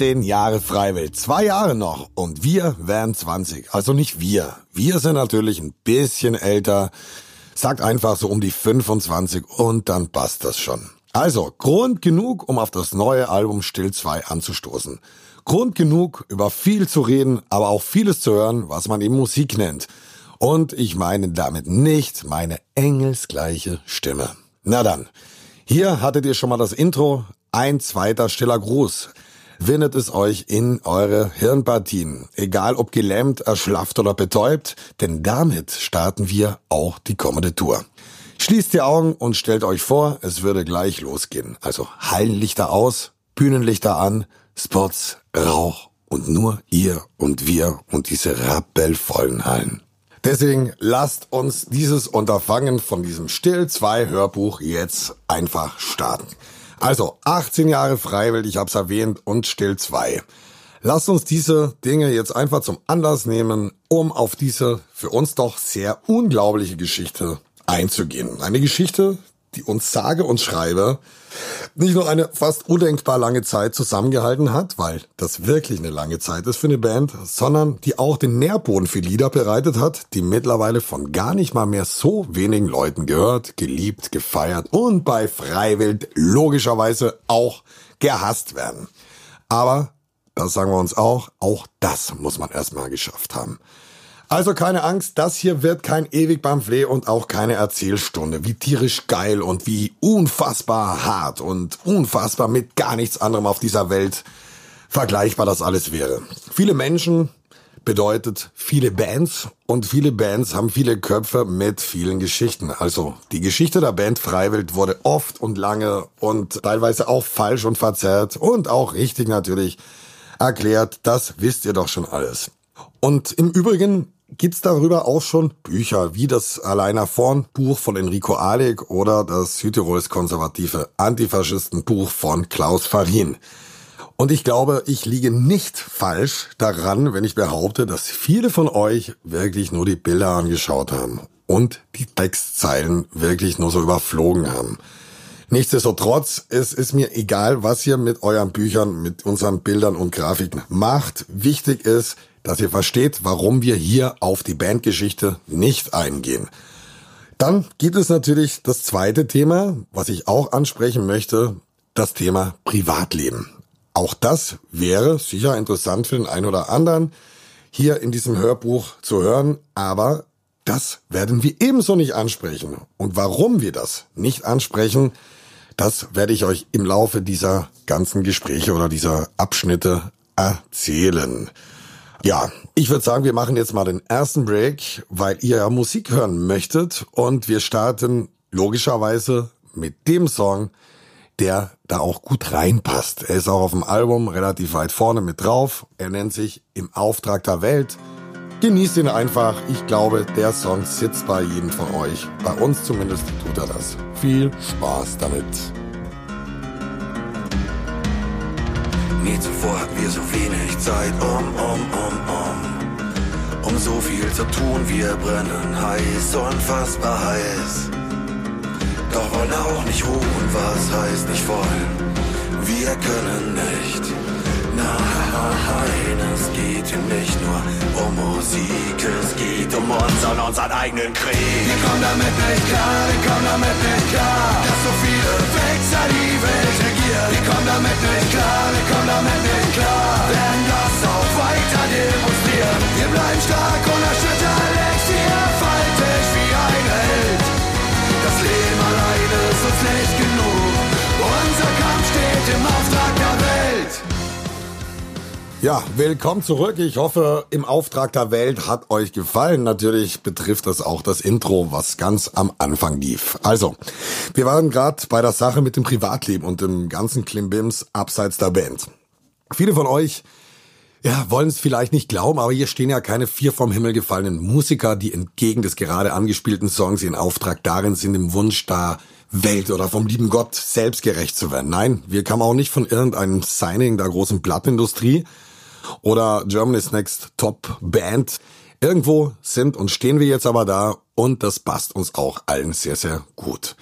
18 Jahre Freiwild. Zwei Jahre noch und wir wären 20. Also nicht wir. Wir sind natürlich ein bisschen älter. Sagt einfach so um die 25 und dann passt das schon. Also, Grund genug, um auf das neue Album Still 2 anzustoßen. Grund genug, über viel zu reden, aber auch vieles zu hören, was man eben Musik nennt. Und ich meine damit nicht meine engelsgleiche Stimme. Na dann, hier hattet ihr schon mal das Intro, ein zweiter stiller Gruß windet es euch in eure Hirnpartien. Egal ob gelähmt, erschlafft oder betäubt, denn damit starten wir auch die kommende Tour. Schließt die Augen und stellt euch vor, es würde gleich losgehen. Also Hallenlichter aus, Bühnenlichter an, Spots, Rauch und nur ihr und wir und diese rappelvollen Hallen. Deswegen lasst uns dieses Unterfangen von diesem Still 2 Hörbuch jetzt einfach starten. Also 18 Jahre freiwillig, ich hab's erwähnt, und Still 2. Lasst uns diese Dinge jetzt einfach zum Anlass nehmen, um auf diese für uns doch sehr unglaubliche Geschichte einzugehen. Eine Geschichte, die uns sage und schreibe nicht nur eine fast undenkbar lange Zeit zusammengehalten hat, weil das wirklich eine lange Zeit ist für eine Band, sondern die auch den Nährboden für Lieder bereitet hat, die mittlerweile von gar nicht mal mehr so wenigen Leuten gehört, geliebt, gefeiert und bei Freiwild logischerweise auch gehasst werden. Aber, das sagen wir uns auch, auch das muss man erstmal geschafft haben. Also keine Angst, das hier wird kein ewig Pamphlet und auch keine Erzählstunde. Wie tierisch geil und wie unfassbar hart und unfassbar mit gar nichts anderem auf dieser Welt vergleichbar das alles wäre. Viele Menschen bedeutet viele Bands und viele Bands haben viele Köpfe mit vielen Geschichten. Also die Geschichte der Band Freiwild wurde oft und lange und teilweise auch falsch und verzerrt und auch richtig natürlich erklärt. Das wisst ihr doch schon alles. Und im Übrigen gibt's darüber auch schon Bücher, wie das Alleiner vorn Buch von Enrico Alec oder das Südtirols konservative Antifaschistenbuch von Klaus Farin. Und ich glaube, ich liege nicht falsch daran, wenn ich behaupte, dass viele von euch wirklich nur die Bilder angeschaut haben und die Textzeilen wirklich nur so überflogen haben. Nichtsdestotrotz, es ist mir egal, was ihr mit euren Büchern, mit unseren Bildern und Grafiken macht. Wichtig ist, dass ihr versteht, warum wir hier auf die Bandgeschichte nicht eingehen. Dann gibt es natürlich das zweite Thema, was ich auch ansprechen möchte, das Thema Privatleben. Auch das wäre sicher interessant für den einen oder anderen hier in diesem Hörbuch zu hören, aber das werden wir ebenso nicht ansprechen. Und warum wir das nicht ansprechen, das werde ich euch im Laufe dieser ganzen Gespräche oder dieser Abschnitte erzählen. Ja, ich würde sagen, wir machen jetzt mal den ersten Break, weil ihr ja Musik hören möchtet und wir starten logischerweise mit dem Song, der da auch gut reinpasst. Er ist auch auf dem Album relativ weit vorne mit drauf. Er nennt sich Im Auftrag der Welt. Genießt ihn einfach. Ich glaube, der Song sitzt bei jedem von euch. Bei uns zumindest tut er das. Viel Spaß damit. Nie zuvor hatten wir so wenig Zeit, um, um, um, um, um so viel zu tun. Wir brennen heiß, unfassbar heiß. Doch wollen auch nicht ruhen, was heißt nicht wollen. Wir können nicht. Nein, es geht hier nicht nur um Musik, es geht um uns und unseren eigenen Krieg. Wir kommen damit nicht klar, wir kommen damit nicht klar, dass so viele Wechsel die Welt regieren. Wir kommen damit nicht klar, wir kommen damit nicht klar, werden das auch weiter demonstrieren. Wir bleiben stark, unerschütterlich, vielfältig wie ein Held. Das Leben alleine ist uns nicht genug, Ja, willkommen zurück. Ich hoffe, im Auftrag der Welt hat euch gefallen. Natürlich betrifft das auch das Intro, was ganz am Anfang lief. Also, wir waren gerade bei der Sache mit dem Privatleben und dem ganzen Klimbims abseits der Band. Viele von euch ja, wollen es vielleicht nicht glauben, aber hier stehen ja keine vier vom Himmel gefallenen Musiker, die entgegen des gerade angespielten Songs ihren Auftrag darin sind, im Wunsch da Welt oder vom lieben Gott selbst gerecht zu werden. Nein, wir kamen auch nicht von irgendeinem Signing der großen Blattindustrie, oder Germany's Next Top Band. Irgendwo sind und stehen wir jetzt aber da und das passt uns auch allen sehr, sehr gut.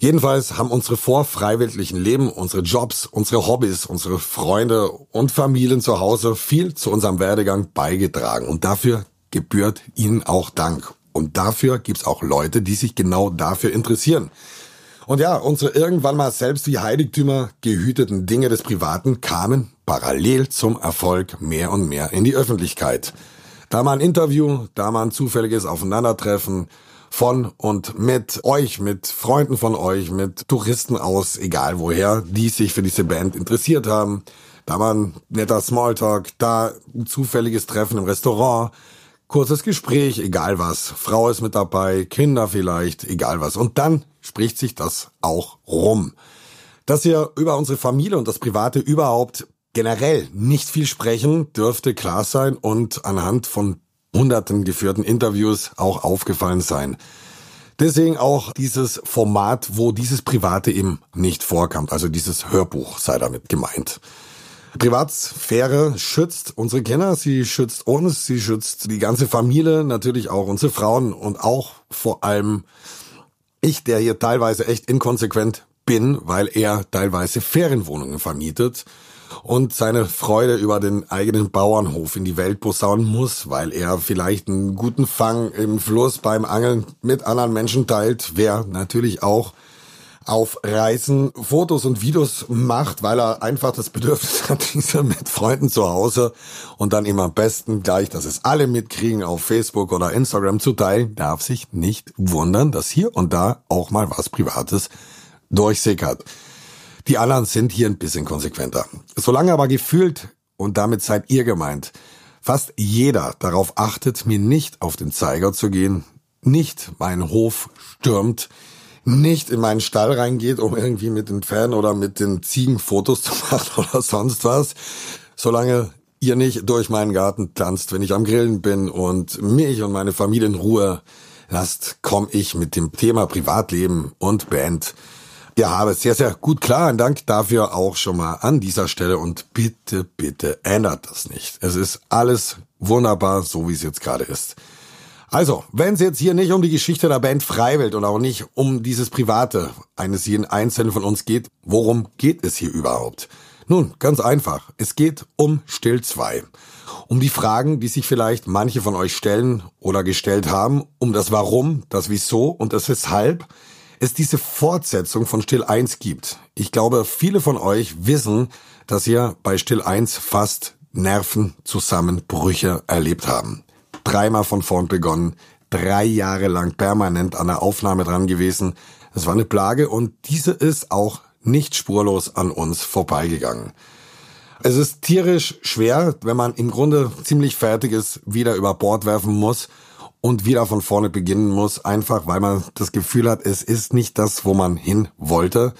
Jedenfalls haben unsere vorfreiwilligen Leben, unsere Jobs, unsere Hobbys, unsere Freunde und Familien zu Hause viel zu unserem Werdegang beigetragen. Und dafür gebührt ihnen auch Dank. Und dafür gibt's auch Leute, die sich genau dafür interessieren. Und ja, unsere irgendwann mal selbst wie Heiligtümer gehüteten Dinge des Privaten kamen parallel zum Erfolg mehr und mehr in die Öffentlichkeit. Da mal ein Interview, da mal ein zufälliges Aufeinandertreffen, von und mit euch, mit Freunden von euch, mit Touristen aus, egal woher, die sich für diese Band interessiert haben. Da war ein netter Smalltalk, da ein zufälliges Treffen im Restaurant, kurzes Gespräch, egal was. Frau ist mit dabei, Kinder vielleicht, egal was. Und dann spricht sich das auch rum. Dass wir über unsere Familie und das Private überhaupt generell nicht viel sprechen, dürfte klar sein und anhand von hunderten geführten Interviews auch aufgefallen sein. Deswegen auch dieses Format, wo dieses Private eben nicht vorkam, also dieses Hörbuch sei damit gemeint. Privatsphäre schützt unsere Kinder, sie schützt uns, sie schützt die ganze Familie, natürlich auch unsere Frauen und auch vor allem ich, der hier teilweise echt inkonsequent bin, weil er teilweise Ferienwohnungen vermietet und seine Freude über den eigenen Bauernhof in die Welt posaunen muss, weil er vielleicht einen guten Fang im Fluss beim Angeln mit anderen Menschen teilt, wer natürlich auch auf Reisen Fotos und Videos macht, weil er einfach das Bedürfnis hat, diese mit Freunden zu Hause und dann immer am besten gleich, dass es alle mitkriegen, auf Facebook oder Instagram zu teilen, darf sich nicht wundern, dass hier und da auch mal was Privates durchsickert. Die anderen sind hier ein bisschen konsequenter. Solange aber gefühlt, und damit seid ihr gemeint, fast jeder darauf achtet, mir nicht auf den Zeiger zu gehen, nicht meinen Hof stürmt, nicht in meinen Stall reingeht, um irgendwie mit den Pferden oder mit den Ziegen Fotos zu machen oder sonst was, solange ihr nicht durch meinen Garten tanzt, wenn ich am Grillen bin und mich und meine Familie in Ruhe lasst, komme ich mit dem Thema Privatleben und Band ja, habe sehr, sehr gut klar. Und Dank dafür auch schon mal an dieser Stelle. Und bitte, bitte ändert das nicht. Es ist alles wunderbar, so wie es jetzt gerade ist. Also, wenn es jetzt hier nicht um die Geschichte der Band Freiwild und auch nicht um dieses Private eines jeden Einzelnen von uns geht, worum geht es hier überhaupt? Nun, ganz einfach. Es geht um Still 2. Um die Fragen, die sich vielleicht manche von euch stellen oder gestellt haben, um das Warum, das Wieso und das Weshalb es diese Fortsetzung von Still 1 gibt. Ich glaube, viele von euch wissen, dass ihr bei Still 1 fast Nervenzusammenbrüche erlebt haben. Dreimal von vorn begonnen, drei Jahre lang permanent an der Aufnahme dran gewesen. Es war eine Plage und diese ist auch nicht spurlos an uns vorbeigegangen. Es ist tierisch schwer, wenn man im Grunde ziemlich fertig ist, wieder über Bord werfen muss und wieder von vorne beginnen muss, einfach weil man das Gefühl hat, es ist nicht das, wo man hin wollte.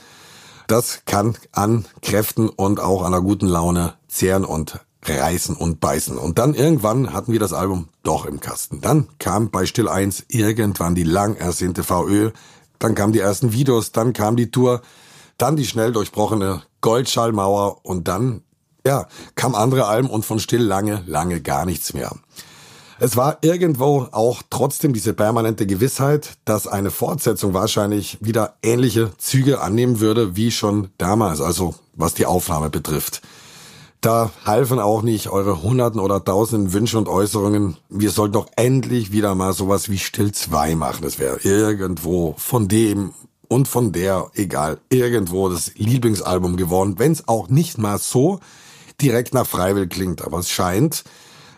Das kann an Kräften und auch an einer guten Laune zehren und reißen und beißen. Und dann irgendwann hatten wir das Album doch im Kasten. Dann kam bei Still 1 irgendwann die lang ersehnte VÖ, dann kamen die ersten Videos, dann kam die Tour, dann die schnell durchbrochene Goldschallmauer und dann, ja, kam andere Alben und von Still lange, lange gar nichts mehr. Es war irgendwo auch trotzdem diese permanente Gewissheit, dass eine Fortsetzung wahrscheinlich wieder ähnliche Züge annehmen würde wie schon damals, also was die Aufnahme betrifft. Da halfen auch nicht eure hunderten oder tausenden Wünsche und Äußerungen. Wir sollten doch endlich wieder mal sowas wie Still 2 machen. Es wäre irgendwo von dem und von der, egal, irgendwo das Lieblingsalbum geworden, wenn es auch nicht mal so direkt nach Freiwill klingt. Aber es scheint,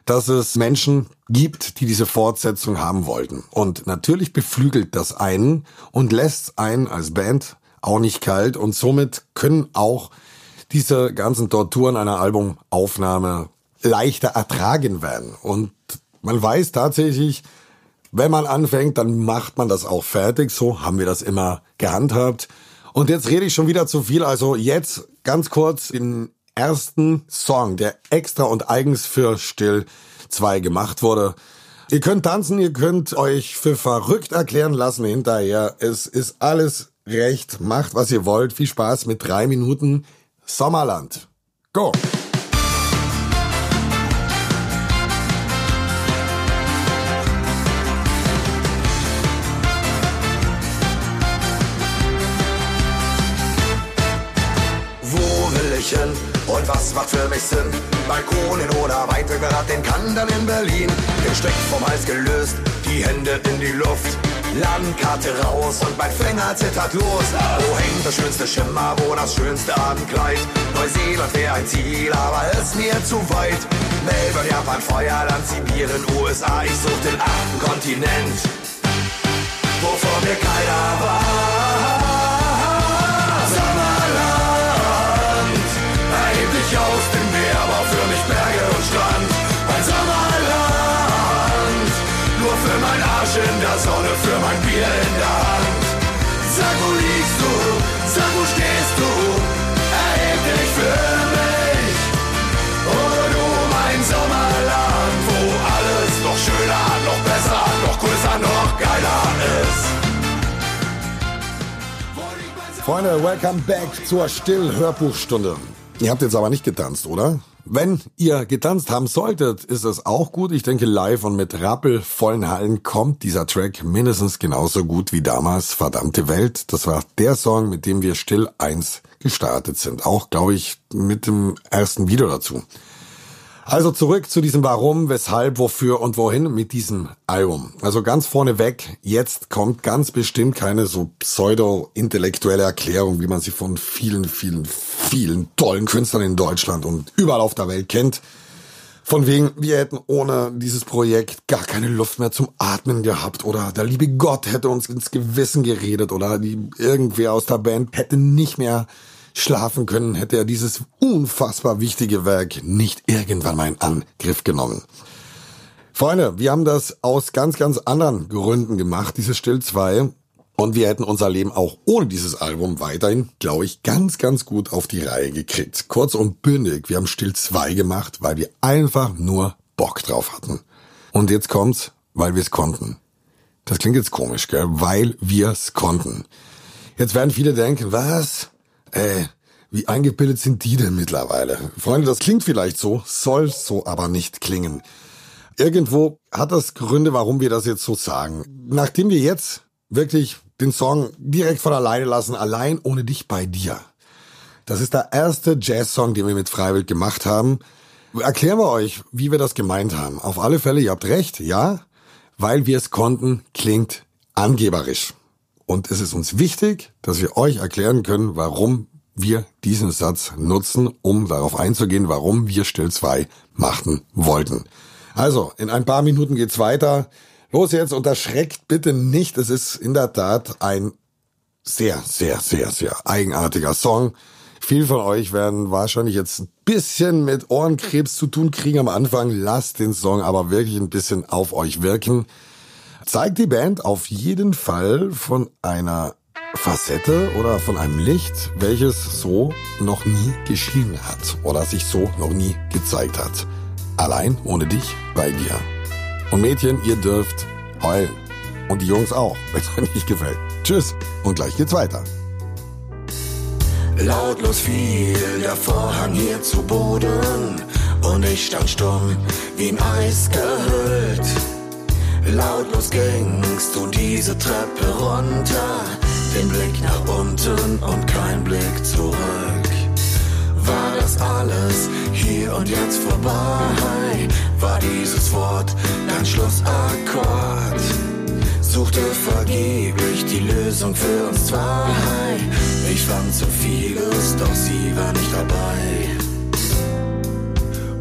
dass es Menschen gibt, die diese Fortsetzung haben wollten. Und natürlich beflügelt das einen und lässt einen als Band auch nicht kalt und somit können auch diese ganzen Torturen einer Albumaufnahme leichter ertragen werden. Und man weiß tatsächlich, wenn man anfängt, dann macht man das auch fertig. So haben wir das immer gehandhabt. Und jetzt rede ich schon wieder zu viel. Also jetzt ganz kurz den ersten Song, der extra und eigens für Still 2 gemacht wurde. Ihr könnt tanzen, ihr könnt euch für verrückt erklären lassen hinterher. Es ist alles recht. Macht, was ihr wollt. Viel Spaß mit drei Minuten Sommerland. Go! Hals gelöst, die Hände in die Luft. Landkarte raus und mein Fänger zittert los. Wo hängt das schönste Schimmer, wo das schönste Abendkleid? Neuseeland wäre ein Ziel, aber ist mir zu weit. Melbourne, Japan, Feuerland, Sibirien, USA, ich such den achten Kontinent, wovor mir keiner war. Mein Bier in der Hand. Sag, wo liegst du, sag, wo stehst du, erheb dich für mich. Oh du mein Sommerland, wo alles noch schöner, noch besser, noch größer, noch geiler ist. Freunde, welcome back zur Still-Hörbuchstunde. Ihr habt jetzt aber nicht getanzt, oder? Wenn ihr getanzt haben solltet, ist das auch gut. Ich denke, live und mit rappelvollen Hallen kommt dieser Track mindestens genauso gut wie damals Verdammte Welt. Das war der Song, mit dem wir Still 1 gestartet sind. Auch, glaube ich, mit dem ersten Video dazu. Also zurück zu diesem Warum, Weshalb, Wofür und Wohin mit diesem Album. Also ganz vorneweg, jetzt kommt ganz bestimmt keine so pseudo-intellektuelle Erklärung, wie man sie von vielen, vielen, vielen tollen Künstlern in Deutschland und überall auf der Welt kennt. Von wegen, wir hätten ohne dieses Projekt gar keine Luft mehr zum Atmen gehabt oder der liebe Gott hätte uns ins Gewissen geredet oder die, irgendwer aus der Band hätte nicht mehr schlafen können, hätte er dieses unfassbar wichtige Werk nicht irgendwann mal in Angriff genommen. Freunde, wir haben das aus ganz, ganz anderen Gründen gemacht, dieses Still 2. Und wir hätten unser Leben auch ohne dieses Album weiterhin, glaube ich, ganz, ganz gut auf die Reihe gekriegt. Kurz und bündig, wir haben Still 2 gemacht, weil wir einfach nur Bock drauf hatten. Und jetzt kommt's, weil wir es konnten. Das klingt jetzt komisch, gell? Weil wir es konnten. Jetzt werden viele denken, was? Äh, wie eingebildet sind die denn mittlerweile? Freunde, das klingt vielleicht so, soll so aber nicht klingen. Irgendwo hat das Gründe, warum wir das jetzt so sagen. Nachdem wir jetzt wirklich den Song direkt von alleine lassen, allein ohne dich bei dir. Das ist der erste Jazz-Song, den wir mit Freiwild gemacht haben. Erklären wir euch, wie wir das gemeint haben. Auf alle Fälle, ihr habt recht, ja, weil wir es konnten, klingt angeberisch. Und es ist uns wichtig, dass wir euch erklären können, warum wir diesen Satz nutzen, um darauf einzugehen, warum wir Still 2 machen wollten. Also, in ein paar Minuten geht's weiter. Los jetzt und erschreckt bitte nicht. Es ist in der Tat ein sehr, sehr, sehr, sehr eigenartiger Song. Viele von euch werden wahrscheinlich jetzt ein bisschen mit Ohrenkrebs zu tun kriegen am Anfang. Lasst den Song aber wirklich ein bisschen auf euch wirken. Zeigt die Band auf jeden Fall von einer Facette oder von einem Licht, welches so noch nie geschienen hat oder sich so noch nie gezeigt hat. Allein ohne dich bei dir. Und Mädchen, ihr dürft heulen. Und die Jungs auch, wenn es euch nicht gefällt. Tschüss und gleich geht's weiter. Lautlos fiel der Vorhang hier zu Boden und ich stand stumm wie in Eis gehüllt. Lautlos gingst du diese Treppe runter, den Blick nach unten und kein Blick zurück. War das alles hier und jetzt vorbei? War dieses Wort dein Schlussakkord? Suchte vergeblich die Lösung für uns zwei. Ich fand so vieles, doch sie war nicht dabei.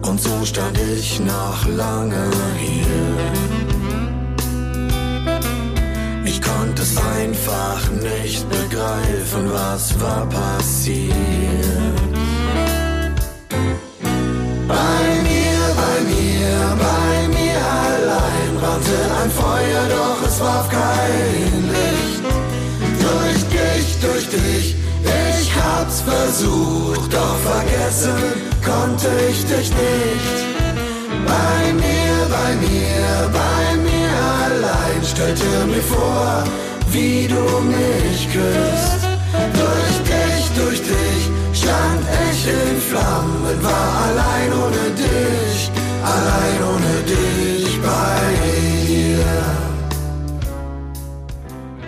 Und so stand ich noch lange hier. Es einfach nicht begreifen, was war passiert. Bei mir, bei mir, bei mir allein brannte ein Feuer, doch es warf kein Licht. Durch dich, durch dich, ich hab's versucht, doch vergessen konnte ich dich nicht. Bei mir, bei mir, bei mir allein stellte mir vor, wie du mich küsst. Durch dich, durch dich stand ich in Flammen, war allein ohne dich, allein ohne dich bei dir.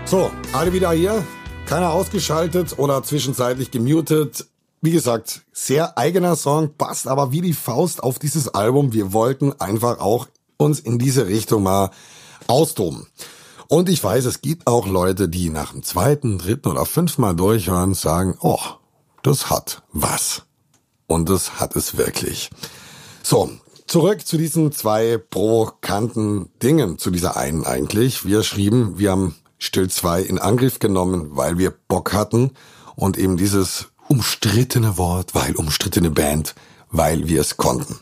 So, alle wieder hier. Keiner ausgeschaltet oder zwischenzeitlich gemutet. Wie gesagt, sehr eigener Song, passt aber wie die Faust auf dieses Album. Wir wollten einfach auch uns in diese Richtung mal austoben. Und ich weiß, es gibt auch Leute, die nach dem zweiten, dritten oder fünften Mal durchhören, sagen, oh, das hat was. Und das hat es wirklich. So, zurück zu diesen zwei provokanten Dingen, zu dieser einen eigentlich. Wir schrieben, wir haben Still 2 in Angriff genommen, weil wir Bock hatten und eben dieses umstrittene Wort, weil umstrittene Band, weil wir es konnten.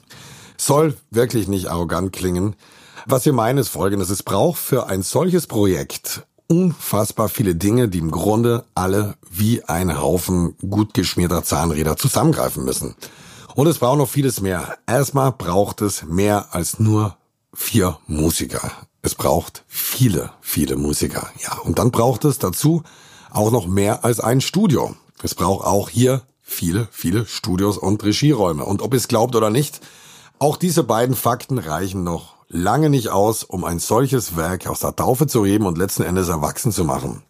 Soll wirklich nicht arrogant klingen. Was wir meinen ist folgendes. Es braucht für ein solches Projekt unfassbar viele Dinge, die im Grunde alle wie ein Haufen gut geschmierter Zahnräder zusammengreifen müssen. Und es braucht noch vieles mehr. Erstmal braucht es mehr als nur vier Musiker. Es braucht viele, viele Musiker. Ja, und dann braucht es dazu auch noch mehr als ein Studio. Es braucht auch hier viele, viele Studios und Regieräume. Und ob ihr es glaubt oder nicht, auch diese beiden Fakten reichen noch lange nicht aus, um ein solches Werk aus der Taufe zu heben und letzten Endes erwachsen zu machen.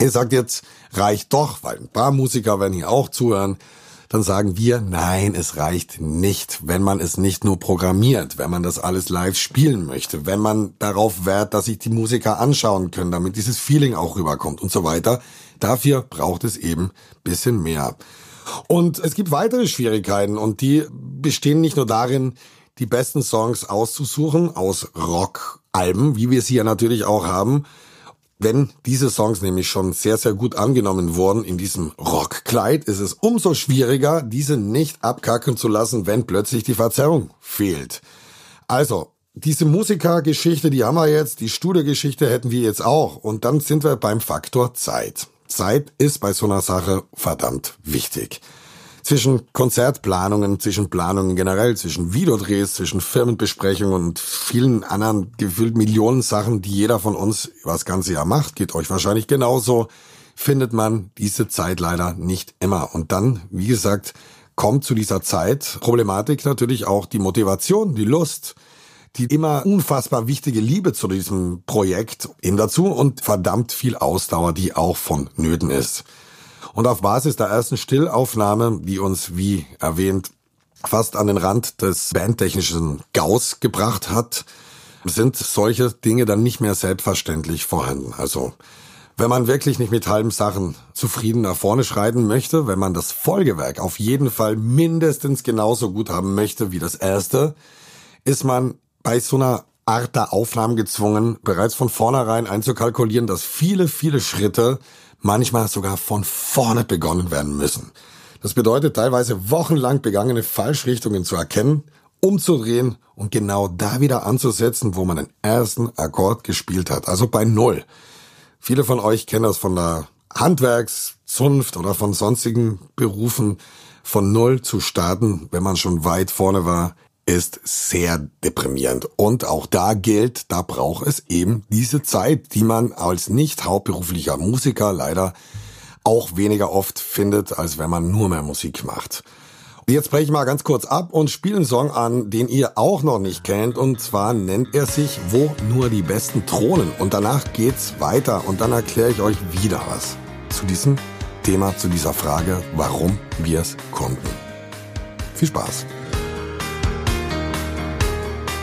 Ihr sagt jetzt, reicht doch, weil ein paar Musiker werden hier auch zuhören. Dann sagen wir, nein, es reicht nicht, wenn man es nicht nur programmiert, wenn man das alles live spielen möchte, wenn man darauf wert, dass sich die Musiker anschauen können, damit dieses Feeling auch rüberkommt und so weiter. Dafür braucht es eben bisschen mehr. Und es gibt weitere Schwierigkeiten und die bestehen nicht nur darin, die besten Songs auszusuchen aus Rock-Alben, wie wir sie ja natürlich auch haben. Wenn diese Songs nämlich schon sehr, sehr gut angenommen wurden in diesem Rockkleid, ist es umso schwieriger, diese nicht abkacken zu lassen, wenn plötzlich die Verzerrung fehlt. Also, diese Musikergeschichte, die haben wir jetzt, die Studiogeschichte hätten wir jetzt auch. Und dann sind wir beim Faktor Zeit. Zeit ist bei so einer Sache verdammt wichtig. Zwischen Konzertplanungen, zwischen Planungen generell, zwischen Videodrehs, zwischen Firmenbesprechungen und vielen anderen gefühlt Millionen Sachen, die jeder von uns über das ganze Jahr macht, geht euch wahrscheinlich genauso, findet man diese Zeit leider nicht immer. Und dann, wie gesagt, kommt zu dieser Zeit Problematik natürlich auch die Motivation, die Lust, die immer unfassbar wichtige Liebe zu diesem Projekt eben dazu und verdammt viel Ausdauer, die auch vonnöten ist. Und auf Basis der ersten Stillaufnahme, die uns, wie erwähnt, fast an den Rand des bandtechnischen Gaus gebracht hat, sind solche Dinge dann nicht mehr selbstverständlich vorhanden. Also, wenn man wirklich nicht mit halben Sachen zufrieden nach vorne schreiten möchte, wenn man das Folgewerk auf jeden Fall mindestens genauso gut haben möchte wie das erste, ist man bei so einer Art der Aufnahmen gezwungen, bereits von vornherein einzukalkulieren, dass viele, viele Schritte manchmal sogar von vorne begonnen werden müssen. Das bedeutet teilweise wochenlang begangene Falschrichtungen zu erkennen, umzudrehen und genau da wieder anzusetzen, wo man den ersten Akkord gespielt hat, also bei Null. Viele von euch kennen das von der Handwerkszunft oder von sonstigen Berufen, von Null zu starten, wenn man schon weit vorne war, ist sehr deprimierend. Und auch da gilt, da braucht es eben diese Zeit, die man als nicht hauptberuflicher Musiker leider auch weniger oft findet, als wenn man nur mehr Musik macht. Jetzt breche ich mal ganz kurz ab und spiele einen Song an, den ihr auch noch nicht kennt. Und zwar nennt er sich Wo nur die Besten thronen. Und danach geht's weiter und dann erkläre ich euch wieder was zu diesem Thema, zu dieser Frage, warum wir es konnten. Viel Spaß!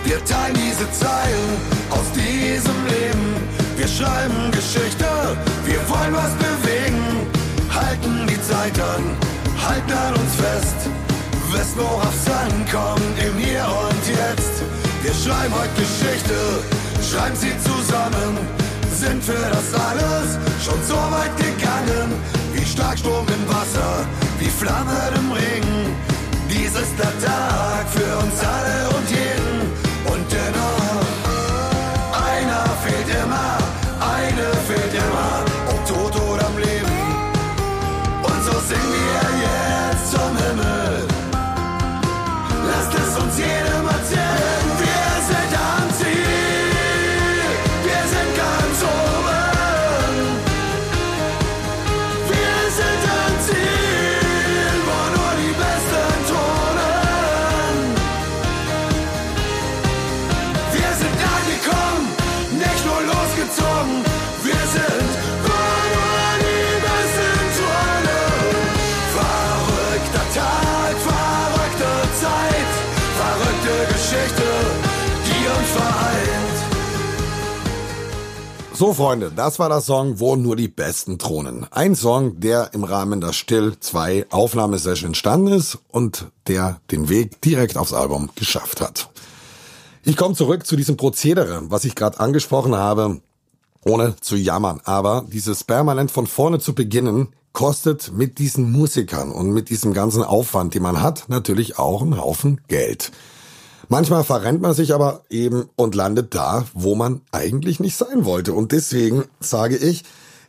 Wir teilen diese Zeilen aus diesem Leben. Wir schreiben Geschichte, wir wollen was bewegen. Halten die Zeit an, halten an uns fest. Wissen, worauf's ankommt im Hier und Jetzt. Wir schreiben heute Geschichte, schreiben sie zusammen. Sind für das alles schon so weit gegangen. Wie Starkstrom im Wasser, wie Flamme im Regen. Dies ist der Tag für uns alle und jeden. Und dennoch, So, Freunde, das war das Song, wo nur die Besten thronen. Ein Song, der im Rahmen der Still 2 Aufnahmesession entstanden ist und der den Weg direkt aufs Album geschafft hat. Ich komme zurück zu diesem Prozedere, was ich gerade angesprochen habe, ohne zu jammern. Aber dieses permanent von vorne zu beginnen, kostet mit diesen Musikern und mit diesem ganzen Aufwand, den man hat, natürlich auch einen Haufen Geld. Manchmal verrennt man sich aber eben und landet da, wo man eigentlich nicht sein wollte. Und deswegen sage ich,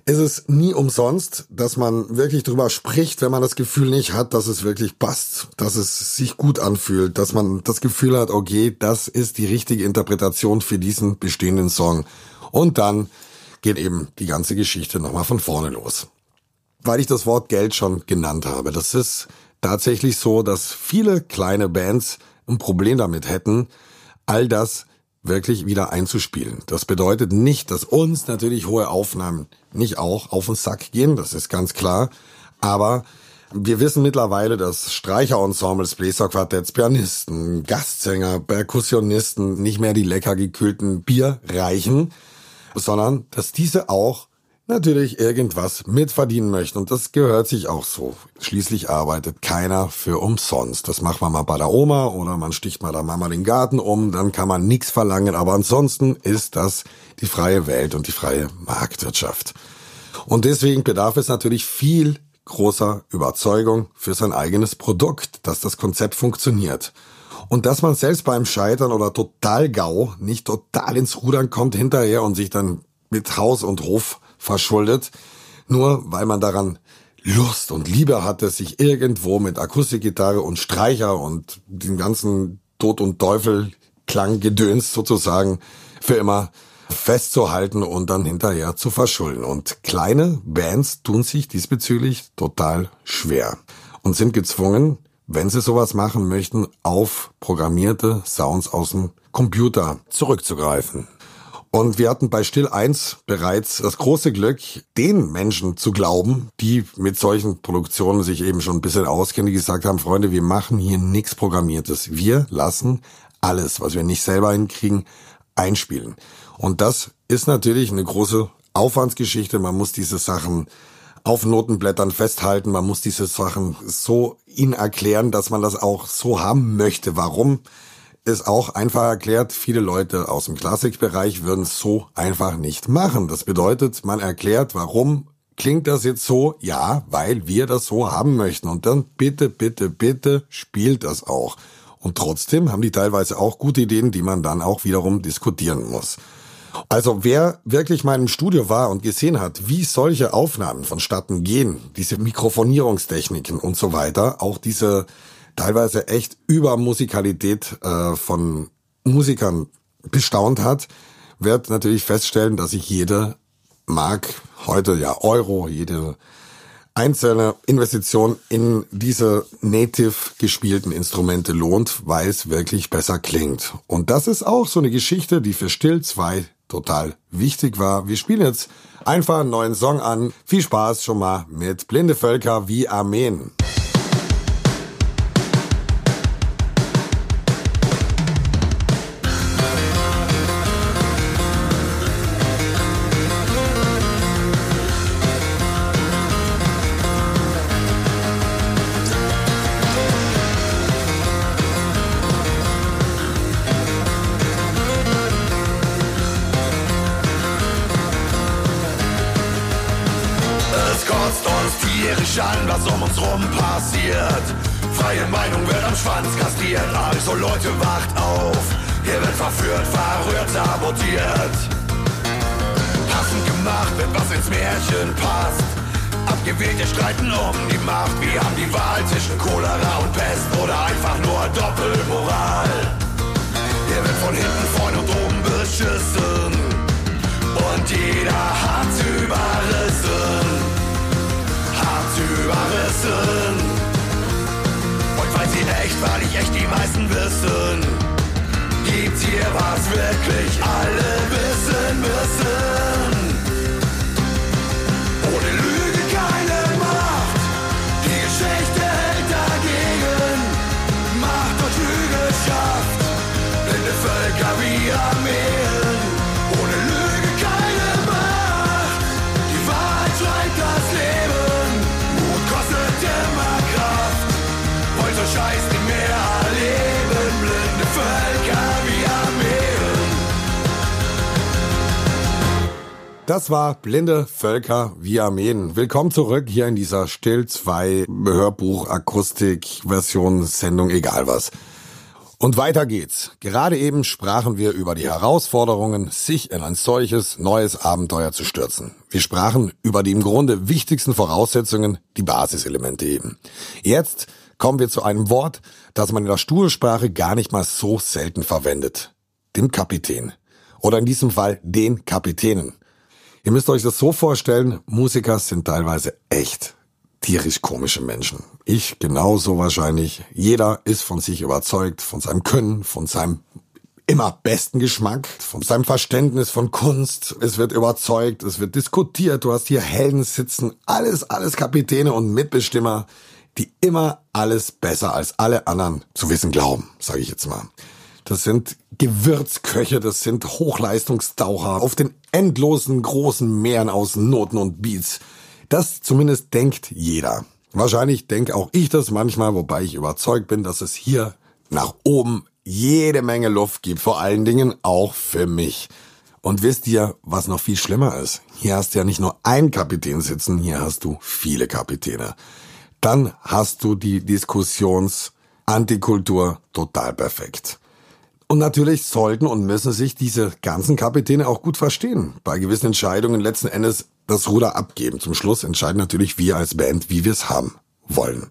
ist es nie umsonst, dass man wirklich drüber spricht, wenn man das Gefühl nicht hat, dass es wirklich passt, dass es sich gut anfühlt, dass man das Gefühl hat, okay, das ist die richtige Interpretation für diesen bestehenden Song. Und dann geht eben die ganze Geschichte nochmal von vorne los. Weil ich das Wort Geld schon genannt habe, das ist tatsächlich so, dass viele kleine Bands ein Problem damit hätten, all das wirklich wieder einzuspielen. Das bedeutet nicht, dass uns natürlich hohe Aufnahmen nicht auch auf den Sack gehen, das ist ganz klar. Aber wir wissen mittlerweile, dass Streicherensembles, Bläserquartetts, Pianisten, Gastsänger, Perkussionisten nicht mehr die lecker gekühlten Bier reichen, sondern dass diese auch natürlich irgendwas mitverdienen möchten. Und das gehört sich auch so. Schließlich arbeitet keiner für umsonst. Das macht man mal bei der Oma oder man sticht mal der Mama den Garten um, dann kann man nichts verlangen. Aber ansonsten ist das die freie Welt und die freie Marktwirtschaft. Und deswegen bedarf es natürlich viel großer Überzeugung für sein eigenes Produkt, dass das Konzept funktioniert. Und dass man selbst beim Scheitern oder total GAU nicht total ins Rudern kommt hinterher und sich dann mit Haus und Hof verschuldet, nur weil man daran Lust und Liebe hatte, sich irgendwo mit Akustikgitarre und Streicher und den ganzen Tod und Teufel Klanggedöns sozusagen für immer festzuhalten und dann hinterher zu verschulden. Und kleine Bands tun sich diesbezüglich total schwer und sind gezwungen, wenn sie sowas machen möchten, auf programmierte Sounds aus dem Computer zurückzugreifen. Und wir hatten bei Still 1 bereits das große Glück, den Menschen zu glauben, die mit solchen Produktionen sich eben schon ein bisschen auskennen, die gesagt haben, Freunde, wir machen hier nichts Programmiertes. Wir lassen alles, was wir nicht selber hinkriegen, einspielen. Und das ist natürlich eine große Aufwandsgeschichte. Man muss diese Sachen auf Notenblättern festhalten. Man muss diese Sachen so ihnen erklären, dass man das auch so haben möchte. Warum? Ist auch einfach erklärt, viele Leute aus dem Klassikbereich würden es so einfach nicht machen. Das bedeutet, man erklärt, warum klingt das jetzt so? Ja, weil wir das so haben möchten. Und dann bitte, bitte, bitte spielt das auch. Und trotzdem haben die teilweise auch gute Ideen, die man dann auch wiederum diskutieren muss. Also wer wirklich mal im Studio war und gesehen hat, wie solche Aufnahmen vonstatten gehen, diese Mikrofonierungstechniken und so weiter, auch diese teilweise echt über Musikalität äh, von Musikern bestaunt hat, wird natürlich feststellen, dass sich jede Mark, heute ja Euro, jede einzelne Investition in diese native gespielten Instrumente lohnt, weil es wirklich besser klingt. Und das ist auch so eine Geschichte, die für Still 2 total wichtig war. Wir spielen jetzt einfach einen neuen Song an. Viel Spaß schon mal mit Blinde Völker wie Armeen. Macht. Das war Blinde Völker via Mähen. Willkommen zurück hier in dieser Still 2 Hörbuch Akustik Version Sendung egal was. Und weiter geht's. Gerade eben sprachen wir über die Herausforderungen, sich in ein solches neues Abenteuer zu stürzen. Wir sprachen über die im Grunde wichtigsten Voraussetzungen, die Basiselemente eben. Jetzt kommen wir zu einem Wort, das man in der Stuhlsprache gar nicht mal so selten verwendet. Dem Kapitän. Oder in diesem Fall den Kapitänen. Ihr müsst euch das so vorstellen, Musiker sind teilweise echt tierisch komische Menschen. Ich genauso wahrscheinlich. Jeder ist von sich überzeugt, von seinem Können, von seinem immer besten Geschmack, von seinem Verständnis von Kunst. Es wird überzeugt, es wird diskutiert. Du hast hier Helden sitzen, alles, alles Kapitäne und Mitbestimmer, die immer alles besser als alle anderen zu wissen glauben, sage ich jetzt mal. Das sind Gewürzköche, das sind Hochleistungstaucher auf den endlosen großen Meeren aus Noten und Beats. Das zumindest denkt jeder. Wahrscheinlich denke auch ich das manchmal, wobei ich überzeugt bin, dass es hier nach oben jede Menge Luft gibt, vor allen Dingen auch für mich. Und wisst ihr, was noch viel schlimmer ist? Hier hast du ja nicht nur einen Kapitän sitzen, hier hast du viele Kapitäne. Dann hast du die Diskussions Antikultur total perfekt. Und natürlich sollten und müssen sich diese ganzen Kapitäne auch gut verstehen. Bei gewissen Entscheidungen letzten Endes das Ruder abgeben. Zum Schluss entscheiden natürlich wir als Band, wie wir es haben wollen.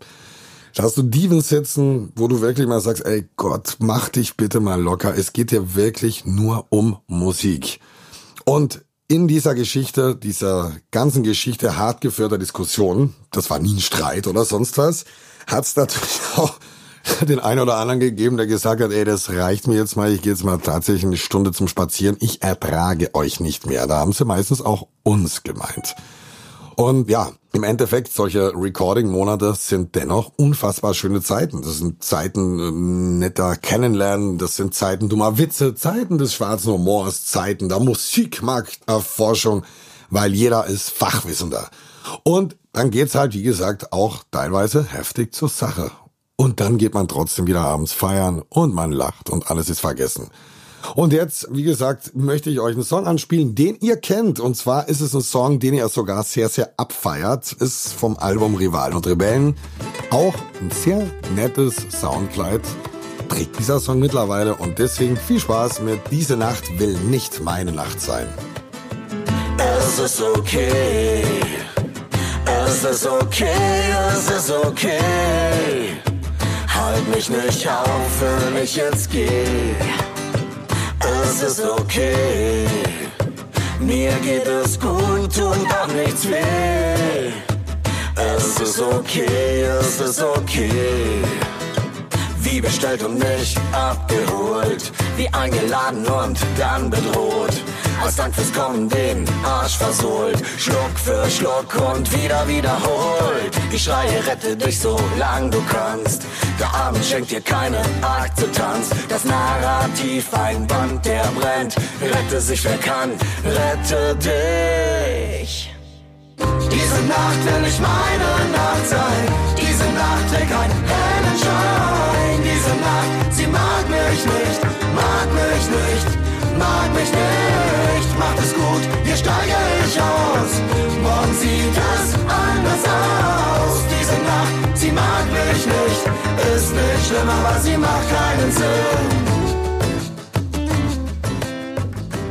Da hast du Diven sitzen, wo du wirklich mal sagst, ey Gott, mach dich bitte mal locker. Es geht hier wirklich nur um Musik. Und in dieser Geschichte, dieser ganzen Geschichte hart geführter Diskussion, das war nie ein Streit oder sonst was, hat es natürlich auch den einen oder anderen gegeben, der gesagt hat, ey, das reicht mir jetzt mal, ich gehe jetzt mal tatsächlich eine Stunde zum Spazieren, ich ertrage euch nicht mehr. Da haben sie meistens auch uns gemeint. Und ja, im Endeffekt, solche Recording-Monate sind dennoch unfassbar schöne Zeiten. Das sind Zeiten äh, netter Kennenlernen, das sind Zeiten dummer Witze, Zeiten des schwarzen Humors, Zeiten der Musikmarkterforschung, weil jeder ist Fachwissender. Und dann geht's halt, wie gesagt, auch teilweise heftig zur Sache. Und dann geht man trotzdem wieder abends feiern und man lacht und alles ist vergessen. Und jetzt, wie gesagt, möchte ich euch einen Song anspielen, den ihr kennt. Und zwar ist es ein Song, den ihr sogar sehr, sehr abfeiert. Ist vom Album Rivalen und Rebellen. Auch ein sehr nettes Soundkleid trägt dieser Song mittlerweile. Und deswegen viel Spaß mit Diese Nacht will nicht meine Nacht sein. Es ist okay. Es ist okay. Es ist okay. Halt mich nicht auf, wenn ich jetzt geh. Es ist okay. Mir geht es gut und auch nichts weh. Es ist okay, es ist okay. Wie bestellt und nicht abgeholt. Wie eingeladen und dann bedroht. Als Dank fürs Kommen den Arsch versohlt. Schluck für Schluck und wieder wiederholt. Ich schreie, rette dich so lang du kannst. Der Abend schenkt dir keine Akzeptanz. Das Narrativ, ein Band, der brennt. Rette sich, wer kann, rette dich. Diese Nacht will nicht meine Nacht sein. Diese Nacht trägt ein hellen Schein. Diese Nacht, sie mag mich nicht, mag mich nicht, mag mich nicht. Macht es gut, hier steige ich aus. Morgen sieht es anders aus. Sie mag mich nicht, ist nicht schlimm, aber sie macht keinen Sinn.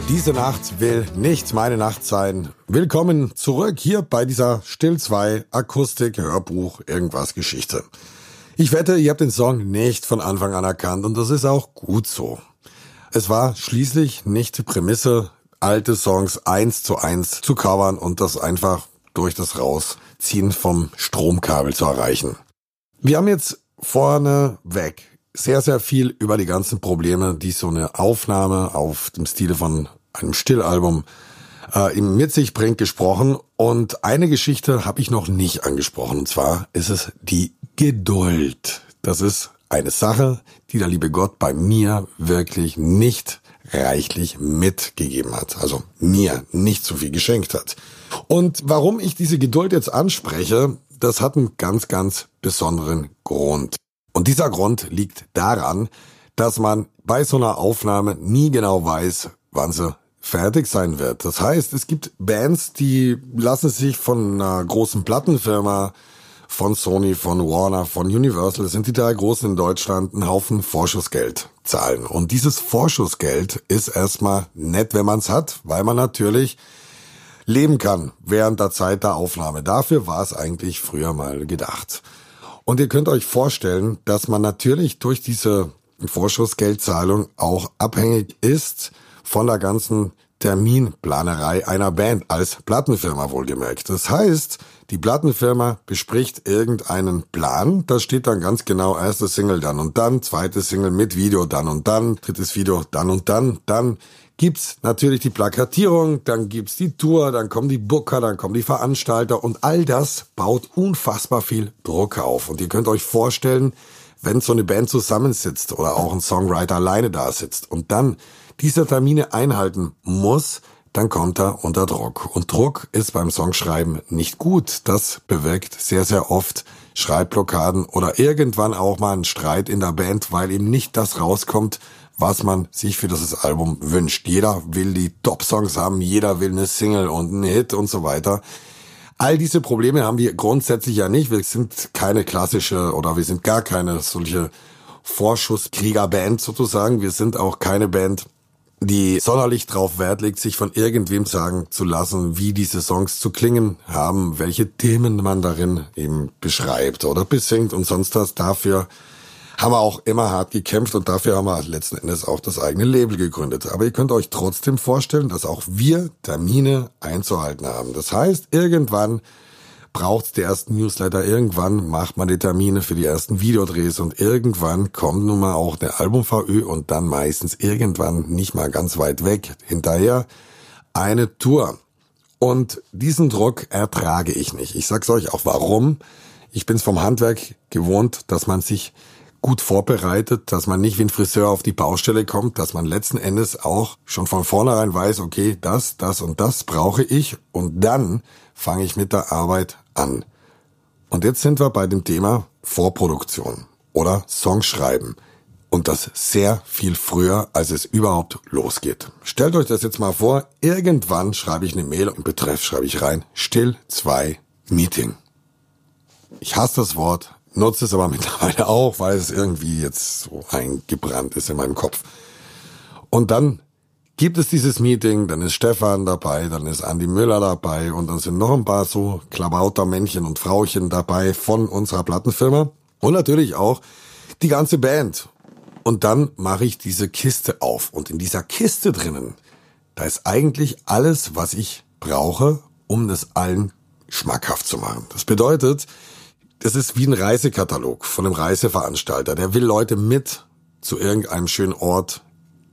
Diese Nacht will nicht meine Nacht sein. Willkommen zurück hier bei dieser Still 2 Akustik Hörbuch irgendwas Geschichte. Ich wette, ihr habt den Song nicht von Anfang an erkannt und das ist auch gut so. Es war schließlich nicht die Prämisse, alte Songs eins zu eins zu covern und das einfach durch das Rausziehen vom Stromkabel zu erreichen. Wir haben jetzt vorne weg sehr, sehr viel über die ganzen Probleme, die so eine Aufnahme auf dem Stile von einem Stillalbum äh, mit sich bringt, gesprochen. Und eine Geschichte habe ich noch nicht angesprochen. Und zwar ist es die Geduld. Das ist eine Sache, die der liebe Gott bei mir wirklich nicht reichlich mitgegeben hat. Also mir nicht so viel geschenkt hat. Und warum ich diese Geduld jetzt anspreche, das hat einen ganz, ganz besonderen Grund. Und dieser Grund liegt daran, dass man bei so einer Aufnahme nie genau weiß, wann sie fertig sein wird. Das heißt, es gibt Bands, die lassen sich von einer großen Plattenfirma, von Sony, von Warner, von Universal, sind die drei großen in Deutschland, einen Haufen Vorschussgeld zahlen. Und dieses Vorschussgeld ist erstmal nett, wenn man es hat, weil man natürlich leben kann während der Zeit der Aufnahme. Dafür war es eigentlich früher mal gedacht. Und ihr könnt euch vorstellen, dass man natürlich durch diese Vorschussgeldzahlung auch abhängig ist von der ganzen Terminplanerei einer Band als Plattenfirma wohlgemerkt. Das heißt, die Plattenfirma bespricht irgendeinen Plan, da steht dann ganz genau erste Single dann und dann, zweite Single mit Video dann und dann, drittes Video dann und dann, dann gibt's natürlich die Plakatierung, dann gibt's die Tour, dann kommen die Booker, dann kommen die Veranstalter und all das baut unfassbar viel Druck auf. Und ihr könnt euch vorstellen, wenn so eine Band zusammensitzt oder auch ein Songwriter alleine da sitzt und dann diese Termine einhalten muss, dann kommt er unter Druck. Und Druck ist beim Songschreiben nicht gut. Das bewirkt sehr, sehr oft Schreibblockaden oder irgendwann auch mal einen Streit in der Band, weil eben nicht das rauskommt, was man sich für dieses Album wünscht. Jeder will die Top-Songs haben, jeder will eine Single und einen Hit und so weiter. All diese Probleme haben wir grundsätzlich ja nicht. Wir sind keine klassische oder wir sind gar keine solche Vorschusskriegerband sozusagen. Wir sind auch keine Band, die sonderlich drauf Wert legt, sich von irgendwem sagen zu lassen, wie diese Songs zu klingen haben, welche Themen man darin eben beschreibt oder besingt und sonst was. Dafür haben wir auch immer hart gekämpft und dafür haben wir letzten Endes auch das eigene Label gegründet. Aber ihr könnt euch trotzdem vorstellen, dass auch wir Termine einzuhalten haben. Das heißt, irgendwann braucht die ersten Newsletter, irgendwann macht man die Termine für die ersten Videodrehs und irgendwann kommt nun mal auch der Album-VÖ und dann meistens irgendwann nicht mal ganz weit weg hinterher eine Tour. Und diesen Druck ertrage ich nicht. Ich sag's euch auch warum. Ich bin's vom Handwerk gewohnt, dass man sich gut vorbereitet, dass man nicht wie ein Friseur auf die Baustelle kommt, dass man letzten Endes auch schon von vornherein weiß, okay, das, das und das brauche ich und dann fange ich mit der Arbeit an. Und jetzt sind wir bei dem Thema Vorproduktion oder Songschreiben. Und das sehr viel früher, als es überhaupt losgeht. Stellt euch das jetzt mal vor, irgendwann schreibe ich eine Mail und Betreff schreibe ich rein, still 2 Meeting. Ich hasse das Wort, nutze es aber mittlerweile auch, weil es irgendwie jetzt so eingebrannt ist in meinem Kopf. Und dann gibt es dieses Meeting, dann ist Stefan dabei, dann ist Andi Müller dabei und dann sind noch ein paar so Klabauter Männchen und Frauchen dabei von unserer Plattenfirma und natürlich auch die ganze Band. Und dann mache ich diese Kiste auf und in dieser Kiste drinnen, da ist eigentlich alles, was ich brauche, um das allen schmackhaft zu machen. Das bedeutet, das ist wie ein Reisekatalog von einem Reiseveranstalter. Der will Leute mit zu irgendeinem schönen Ort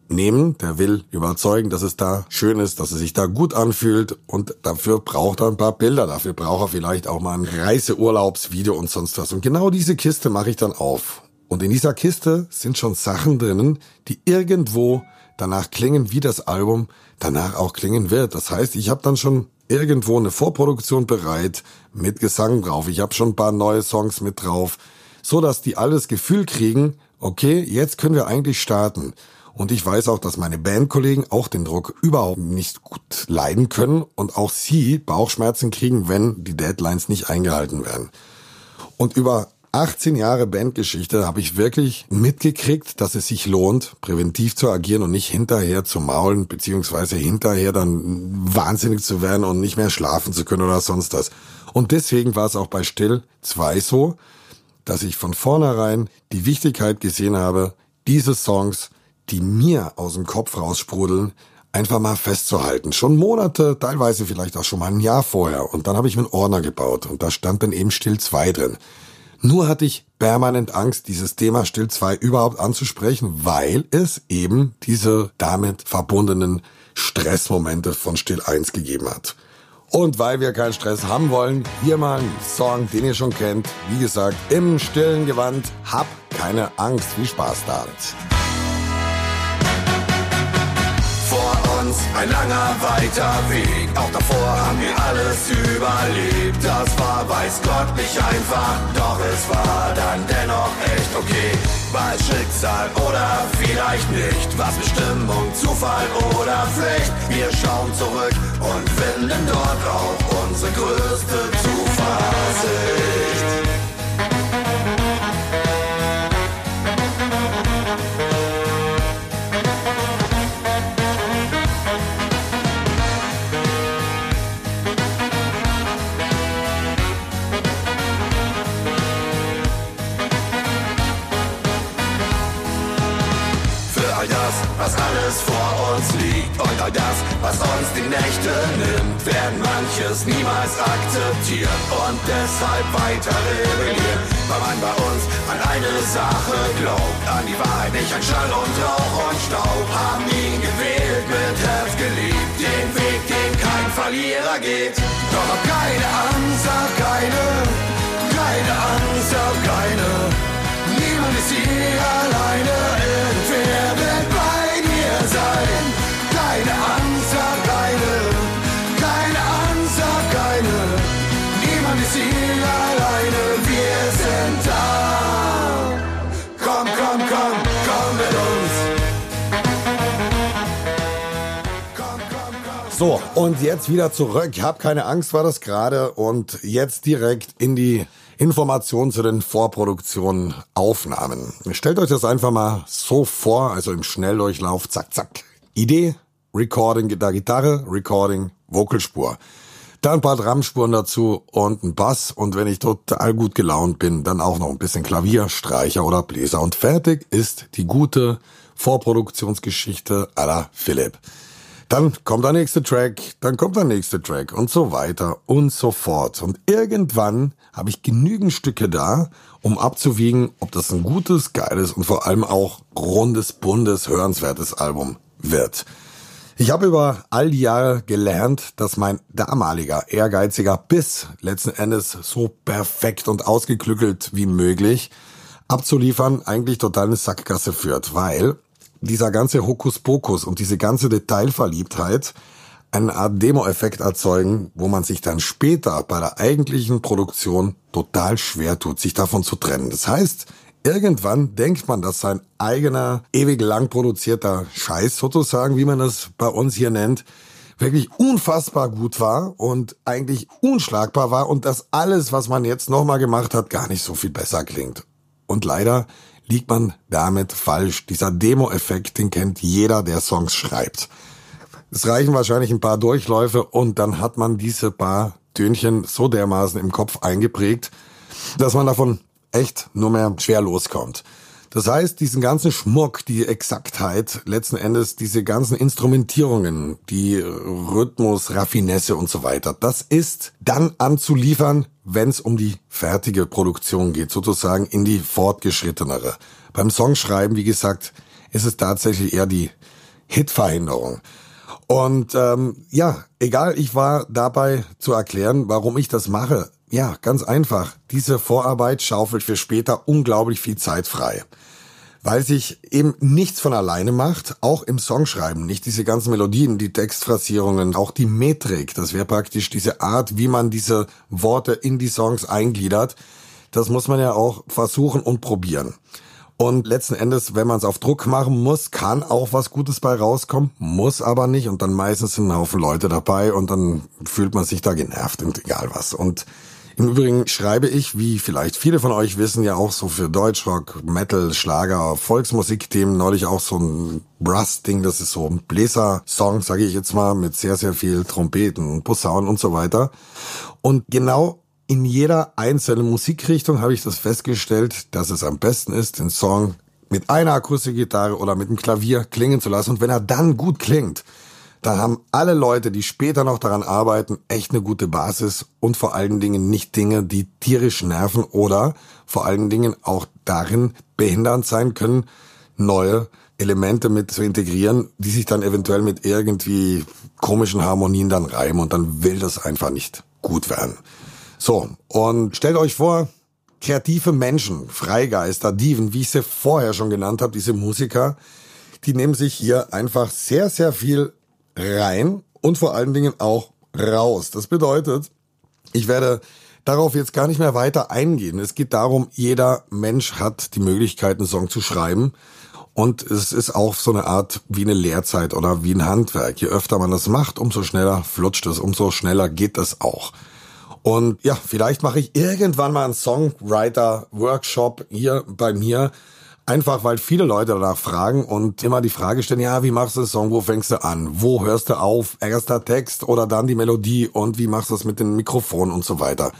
nehmen. Der will überzeugen, dass es da schön ist, dass es sich da gut anfühlt. Und dafür braucht er ein paar Bilder. Dafür braucht er vielleicht auch mal ein Reiseurlaubsvideo und sonst was. Und genau diese Kiste mache ich dann auf. Und in dieser Kiste sind schon Sachen drinnen, die irgendwo danach klingen, wie das Album danach auch klingen wird. Das heißt, ich habe dann schon irgendwo eine Vorproduktion bereit mit Gesang drauf. Ich habe schon ein paar neue Songs mit drauf, so dass die alles Gefühl kriegen, okay, jetzt können wir eigentlich starten. Und ich weiß auch, dass meine Bandkollegen auch den Druck überhaupt nicht gut leiden können und auch sie Bauchschmerzen kriegen, wenn die Deadlines nicht eingehalten werden. Und über 18 Jahre Bandgeschichte habe ich wirklich mitgekriegt, dass es sich lohnt, präventiv zu agieren und nicht hinterher zu maulen, beziehungsweise hinterher dann wahnsinnig zu werden und nicht mehr schlafen zu können oder sonst was. Und deswegen war es auch bei Still 2 so, dass ich von vornherein die Wichtigkeit gesehen habe, diese Songs, die mir aus dem Kopf raussprudeln, einfach mal festzuhalten. Schon Monate, teilweise vielleicht auch schon mal ein Jahr vorher. Und dann habe ich mir einen Ordner gebaut und da stand dann eben Still 2 drin. Nur hatte ich permanent Angst, dieses Thema Still 2 überhaupt anzusprechen, weil es eben diese damit verbundenen Stressmomente von Still 1 gegeben hat. Und weil wir keinen Stress haben wollen, hier mal ein Song, den ihr schon kennt. Wie gesagt, im stillen Gewand. Hab keine Angst. Viel Spaß damit. Uns ein langer, weiter Weg. Auch davor haben wir alles überlebt. Das war, weiß Gott, nicht einfach. Doch es war dann dennoch echt okay. Weil Schicksal oder vielleicht nicht, was Bestimmung, Zufall oder Pflicht. Wir schauen zurück und finden dort auch unsere größte Zuversicht. All das, was uns die Nächte nimmt, werden manches niemals akzeptieren und deshalb weiter rebellieren, weil man bei uns an eine Sache glaubt, an die Wahrheit, nicht an Schall und Rauch und Staub, haben ihn gewählt, mit Herz geliebt, den Weg, den kein Verlierer geht. Doch hab keine Angst, und jetzt wieder zurück. Hab keine Angst, war das gerade. Und jetzt direkt in die Informationen zu den Vorproduktionen, Aufnahmen. Stellt euch das einfach mal so vor, also im Schnelldurchlauf, zack, zack. Idee, Recording der Gitarre, Recording, Vocalspur. Dann ein paar Drumspuren dazu und ein Bass und wenn ich total gut gelaunt bin, dann auch noch ein bisschen Klavier, Streicher oder Bläser. Und fertig ist die gute Vorproduktionsgeschichte la Philipp. Dann kommt der nächste Track, dann kommt der nächste Track und so weiter und so fort. Und irgendwann habe ich genügend Stücke da, um abzuwiegen, ob das ein gutes, geiles und vor allem auch rundes, buntes, hörenswertes Album wird. Ich habe über all die Jahre gelernt, dass mein damaliger ehrgeiziger Biss letzten Endes so perfekt und ausgeklückelt wie möglich abzuliefern eigentlich total eine Sackgasse führt, weil dieser ganze Hokuspokus und diese ganze Detailverliebtheit eine Art Demo-Effekt erzeugen, wo man sich dann später bei der eigentlichen Produktion total schwer tut, sich davon zu trennen. Das heißt, irgendwann denkt man, dass sein eigener, ewig lang produzierter Scheiß sozusagen, wie man das bei uns hier nennt, wirklich unfassbar gut war und eigentlich unschlagbar war und dass alles, was man jetzt nochmal gemacht hat, gar nicht so viel besser klingt. Und leider liegt man damit falsch. Dieser Demo-Effekt, den kennt jeder, der Songs schreibt. Es reichen wahrscheinlich ein paar Durchläufe und dann hat man diese paar Tönchen so dermaßen im Kopf eingeprägt, dass man davon echt nur mehr schwer loskommt. Das heißt, diesen ganzen Schmuck, die Exaktheit, letzten Endes diese ganzen Instrumentierungen, die Rhythmus, Raffinesse und so weiter, das ist dann anzuliefern, wenn es um die fertige Produktion geht, sozusagen in die fortgeschrittenere. Beim Songschreiben, wie gesagt, ist es tatsächlich eher die Hitverhinderung. Und ähm, ja, egal, ich war dabei zu erklären, warum ich das mache. Ja, ganz einfach. Diese Vorarbeit schaufelt für später unglaublich viel Zeit frei weil sich eben nichts von alleine macht, auch im Songschreiben nicht. Diese ganzen Melodien, die Textphrasierungen, auch die Metrik, das wäre praktisch diese Art, wie man diese Worte in die Songs eingliedert. Das muss man ja auch versuchen und probieren. Und letzten Endes, wenn man es auf Druck machen muss, kann auch was Gutes bei rauskommen, muss aber nicht. Und dann meistens sind ein Haufen Leute dabei und dann fühlt man sich da genervt und egal was. Und im Übrigen schreibe ich, wie vielleicht viele von euch wissen, ja auch so für Deutschrock, Metal, Schlager, Volksmusikthemen neulich auch so ein Brass-Ding, das ist so ein Bläser-Song, sage ich jetzt mal, mit sehr, sehr viel Trompeten und Posaunen und so weiter. Und genau in jeder einzelnen Musikrichtung habe ich das festgestellt, dass es am besten ist, den Song mit einer Akustikgitarre oder mit einem Klavier klingen zu lassen. Und wenn er dann gut klingt, da haben alle Leute, die später noch daran arbeiten, echt eine gute Basis und vor allen Dingen nicht Dinge, die tierisch nerven oder vor allen Dingen auch darin behindernd sein können, neue Elemente mit zu integrieren, die sich dann eventuell mit irgendwie komischen Harmonien dann reimen und dann will das einfach nicht gut werden. So, und stellt euch vor, kreative Menschen, Freigeister, Diven, wie ich sie vorher schon genannt habe, diese Musiker, die nehmen sich hier einfach sehr, sehr viel rein und vor allen Dingen auch raus. Das bedeutet, ich werde darauf jetzt gar nicht mehr weiter eingehen. Es geht darum, jeder Mensch hat die Möglichkeit, einen Song zu schreiben. Und es ist auch so eine Art wie eine Lehrzeit oder wie ein Handwerk. Je öfter man das macht, umso schneller flutscht es, umso schneller geht das auch. Und ja, vielleicht mache ich irgendwann mal einen Songwriter-Workshop hier bei mir. Einfach weil viele Leute danach fragen und immer die Frage stellen, ja, wie machst du den Song, wo fängst du an, wo hörst du auf, erster Text oder dann die Melodie und wie machst du es mit dem Mikrofon und so weiter.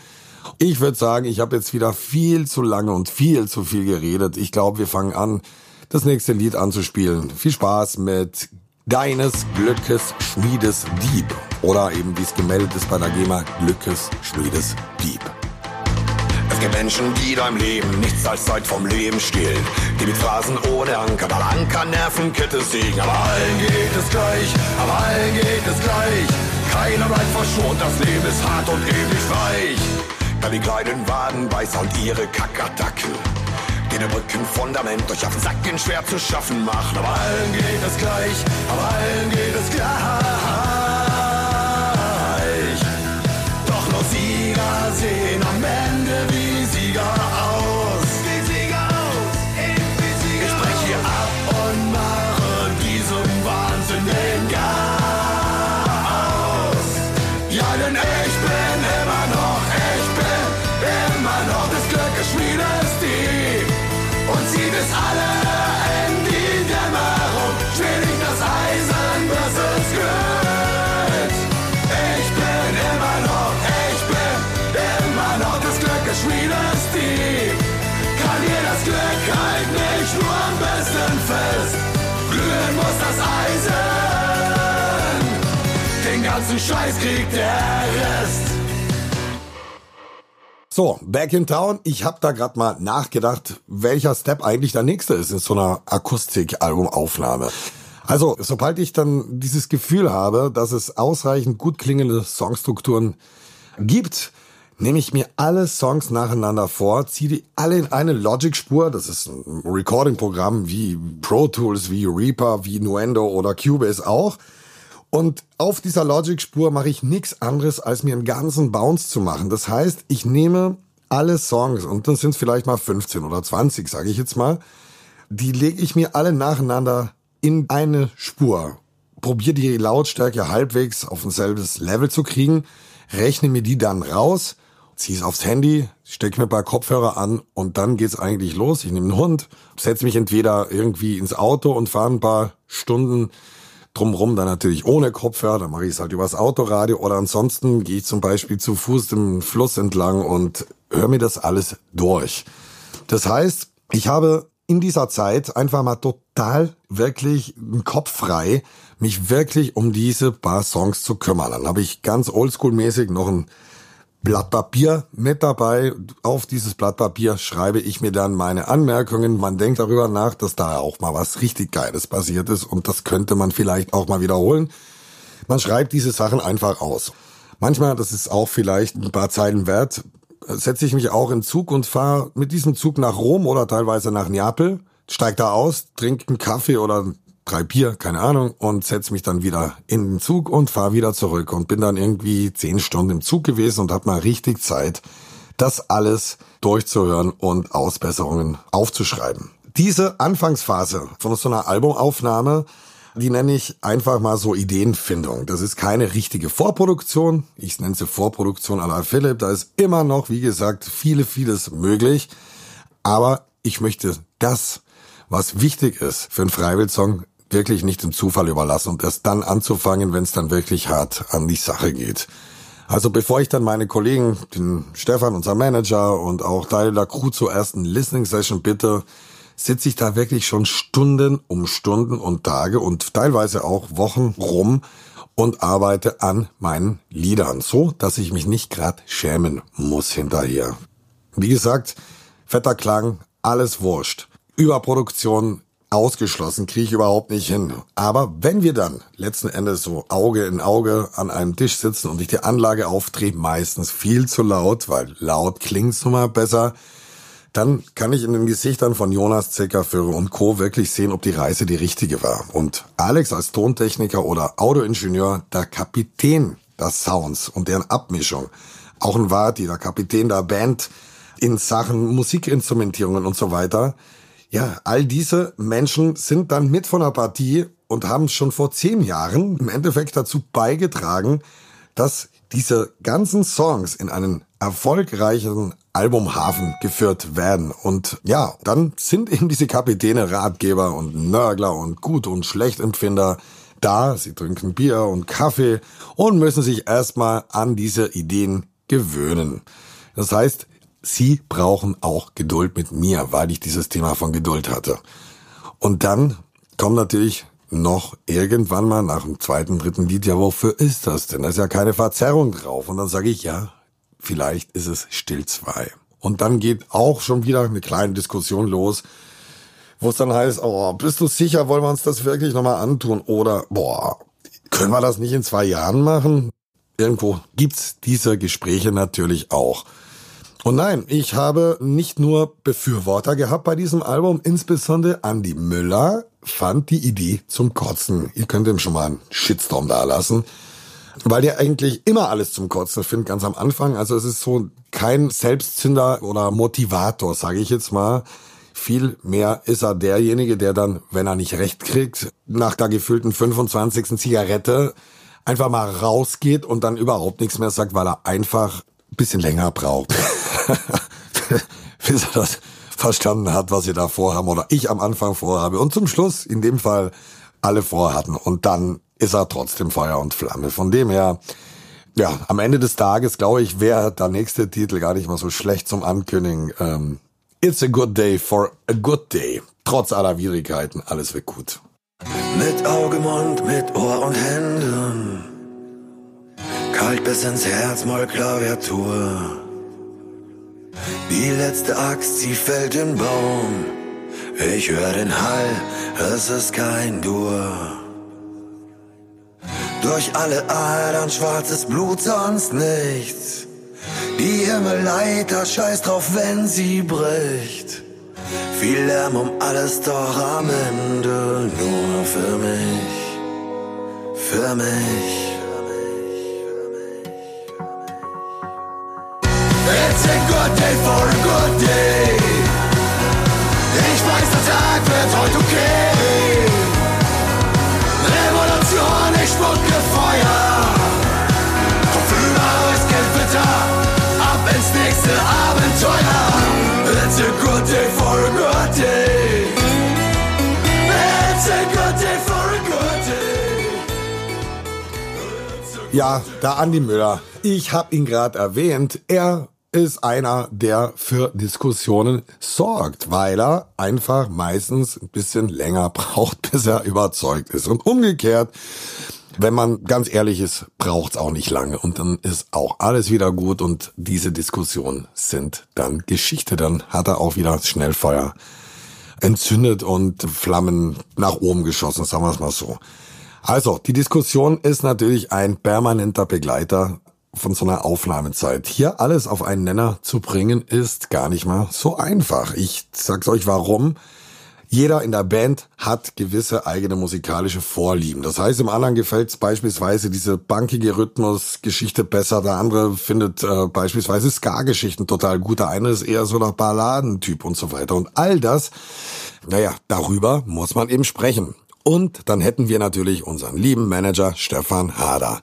Ich würde sagen, ich habe jetzt wieder viel zu lange und viel zu viel geredet. Ich glaube, wir fangen an, das nächste Lied anzuspielen. Viel Spaß mit Deines Glückes Schmiedes Dieb. Oder eben, wie es gemeldet ist bei der GEMA, Glückes Schmiedes Dieb. Es gibt Menschen, die deinem Leben nichts als Zeit vom Leben stehlen. Die mit Phrasen ohne Anker, weil Anker Nervenkette sägen. Aber allen geht es gleich, aber allen geht es gleich. Keiner bleibt verschont, das Leben ist hart und ewig reich. Da die kleinen Wadenbeißer und ihre Kackattacken die dem Rückenfundament euch auf den Sacken schwer zu schaffen machen. Aber allen geht es gleich, aber allen geht es gleich. Scheiß kriegt der Rest. So, Back in Town. Ich habe da gerade mal nachgedacht, welcher Step eigentlich der nächste ist in so einer Akustik-Albumaufnahme. Also, sobald ich dann dieses Gefühl habe, dass es ausreichend gut klingende Songstrukturen gibt, nehme ich mir alle Songs nacheinander vor, ziehe die alle in eine Logic-Spur. Das ist ein Recording-Programm wie Pro Tools, wie Reaper, wie Nuendo oder Cubase auch. Und auf dieser Logic-Spur mache ich nichts anderes, als mir einen ganzen Bounce zu machen. Das heißt, ich nehme alle Songs, und das sind vielleicht mal 15 oder 20, sage ich jetzt mal, die lege ich mir alle nacheinander in eine Spur. Probiere die Lautstärke halbwegs auf ein selbes Level zu kriegen, rechne mir die dann raus, ziehe es aufs Handy, stecke mir ein paar Kopfhörer an und dann geht's eigentlich los. Ich nehme einen Hund, setze mich entweder irgendwie ins Auto und fahre ein paar Stunden drumrum dann natürlich ohne Kopfhörer, dann mache ich es halt übers Autoradio oder ansonsten gehe ich zum Beispiel zu Fuß den Fluss entlang und höre mir das alles durch. Das heißt, ich habe in dieser Zeit einfach mal total wirklich den Kopf frei, mich wirklich um diese paar Songs zu kümmern. Dann habe ich ganz oldschool-mäßig noch ein Blatt Papier mit dabei. Auf dieses Blatt Papier schreibe ich mir dann meine Anmerkungen. Man denkt darüber nach, dass da auch mal was richtig Geiles passiert ist und das könnte man vielleicht auch mal wiederholen. Man schreibt diese Sachen einfach aus. Manchmal, das ist auch vielleicht ein paar Zeilen wert, setze ich mich auch in Zug und fahre mit diesem Zug nach Rom oder teilweise nach Neapel, steig da aus, trinke einen Kaffee oder drei Bier, keine Ahnung, und setz mich dann wieder in den Zug und fahr wieder zurück und bin dann irgendwie zehn Stunden im Zug gewesen und hab mal richtig Zeit, das alles durchzuhören und Ausbesserungen aufzuschreiben. Diese Anfangsphase von so einer Albumaufnahme, die nenne ich einfach mal so Ideenfindung. Das ist keine richtige Vorproduktion. Ich nenne sie Vorproduktion à la Philipp. Da ist immer noch, wie gesagt, viele, vieles möglich. Aber ich möchte das, was wichtig ist für einen Freiwildsong, wirklich nicht dem Zufall überlassen und erst dann anzufangen, wenn es dann wirklich hart an die Sache geht. Also bevor ich dann meine Kollegen, den Stefan, unser Manager und auch der Crew zur ersten Listening Session bitte, sitze ich da wirklich schon Stunden um Stunden und Tage und teilweise auch Wochen rum und arbeite an meinen Liedern, so dass ich mich nicht grad schämen muss hinterher. Wie gesagt, fetter Klang, alles wurscht. Überproduktion ausgeschlossen, kriege ich überhaupt nicht hin. Aber wenn wir dann letzten Endes so Auge in Auge an einem Tisch sitzen und ich die Anlage aufdrehe, meistens viel zu laut, weil laut klingt's nun mal besser, dann kann ich in den Gesichtern von Jonas Zeckerführer und Co. wirklich sehen, ob die Reise die richtige war. Und Alex als Tontechniker oder Autoingenieur, der Kapitän der Sounds und deren Abmischung, auch ein Vati, der Kapitän der Band in Sachen Musikinstrumentierungen und so weiter. Ja, all diese Menschen sind dann mit von der Partie und haben schon vor zehn Jahren im Endeffekt dazu beigetragen, dass diese ganzen Songs in einen erfolgreichen Albumhafen geführt werden. Und ja, dann sind eben diese Kapitäne Ratgeber und Nörgler und Gut- und Schlechtempfinder da. Sie trinken Bier und Kaffee und müssen sich erstmal an diese Ideen gewöhnen. Das heißt, sie brauchen auch Geduld mit mir, weil ich dieses Thema von Geduld hatte. Und dann kommt natürlich noch irgendwann mal nach dem zweiten, dritten Lied, ja, wofür ist das denn? Da ist ja keine Verzerrung drauf. Und dann sage ich, ja, vielleicht ist es Still 2. Und dann geht auch schon wieder eine kleine Diskussion los, wo es dann heißt, oh, bist du sicher, wollen wir uns das wirklich nochmal antun? Oder, boah, können wir das nicht in zwei Jahren machen? Irgendwo gibt's diese Gespräche natürlich auch. Und nein, ich habe nicht nur Befürworter gehabt bei diesem Album, insbesondere Andy Müller fand die Idee zum Kotzen. Ihr könnt ihm schon mal einen Shitstorm da lassen weil der eigentlich immer alles zum Kotzen findet, ganz am Anfang. Also es ist so kein Selbstzünder oder Motivator, sage ich jetzt mal. Viel mehr ist er derjenige, der dann, wenn er nicht recht kriegt, nach der gefüllten 25. Zigarette einfach mal rausgeht und dann überhaupt nichts mehr sagt, weil er einfach ein bisschen länger braucht. Bis er das verstanden hat, was sie da vorhaben oder ich am Anfang vorhabe. Und zum Schluss, in dem Fall, alle vorhatten. Und dann ist er trotzdem Feuer und Flamme. Von dem her, ja, am Ende des Tages, glaube ich, wäre der nächste Titel gar nicht mal so schlecht zum Ankündigen. Ähm, It's a good day for a good day. Trotz aller Widrigkeiten, alles wird gut. Mit Auge, Mund, mit Ohr und Händen. Kalt bis ins Herz, mal Klaviatur. Die letzte Axt, sie fällt im Baum. Ich höre den Hall, es ist kein Dur. Durch alle Adern schwarzes Blut, sonst nichts. Die Himmelleiter scheiß drauf, wenn sie bricht. Viel Lärm um alles, doch am Ende nur für mich. Für mich. It's a good day for a good day. Ich weiß, der Tag wird heute okay. Revolution, ich spucke Feuer. Kopf über euch Gewitter, ab ins nächste Abenteuer. It's a good day for a good day. It's a good day for a good day. Ja, da Andi Müller. Ich habe ihn gerade erwähnt. Er ist einer, der für Diskussionen sorgt, weil er einfach meistens ein bisschen länger braucht, bis er überzeugt ist. Und umgekehrt, wenn man ganz ehrlich ist, braucht's auch nicht lange und dann ist auch alles wieder gut und diese Diskussionen sind dann Geschichte. Dann hat er auch wieder Schnellfeuer entzündet und Flammen nach oben geschossen, sagen wir es mal so. Also, die Diskussion ist natürlich ein permanenter Begleiter von so einer Aufnahmezeit. Hier alles auf einen Nenner zu bringen, ist gar nicht mal so einfach. Ich sag's euch warum. Jeder in der Band hat gewisse eigene musikalische Vorlieben. Das heißt, dem anderen gefällt beispielsweise diese bankige Rhythmusgeschichte besser, der andere findet äh, beispielsweise Ska-Geschichten total gut, der eine ist eher so der Balladentyp und so weiter. Und all das, naja, darüber muss man eben sprechen. Und dann hätten wir natürlich unseren lieben Manager Stefan Hader.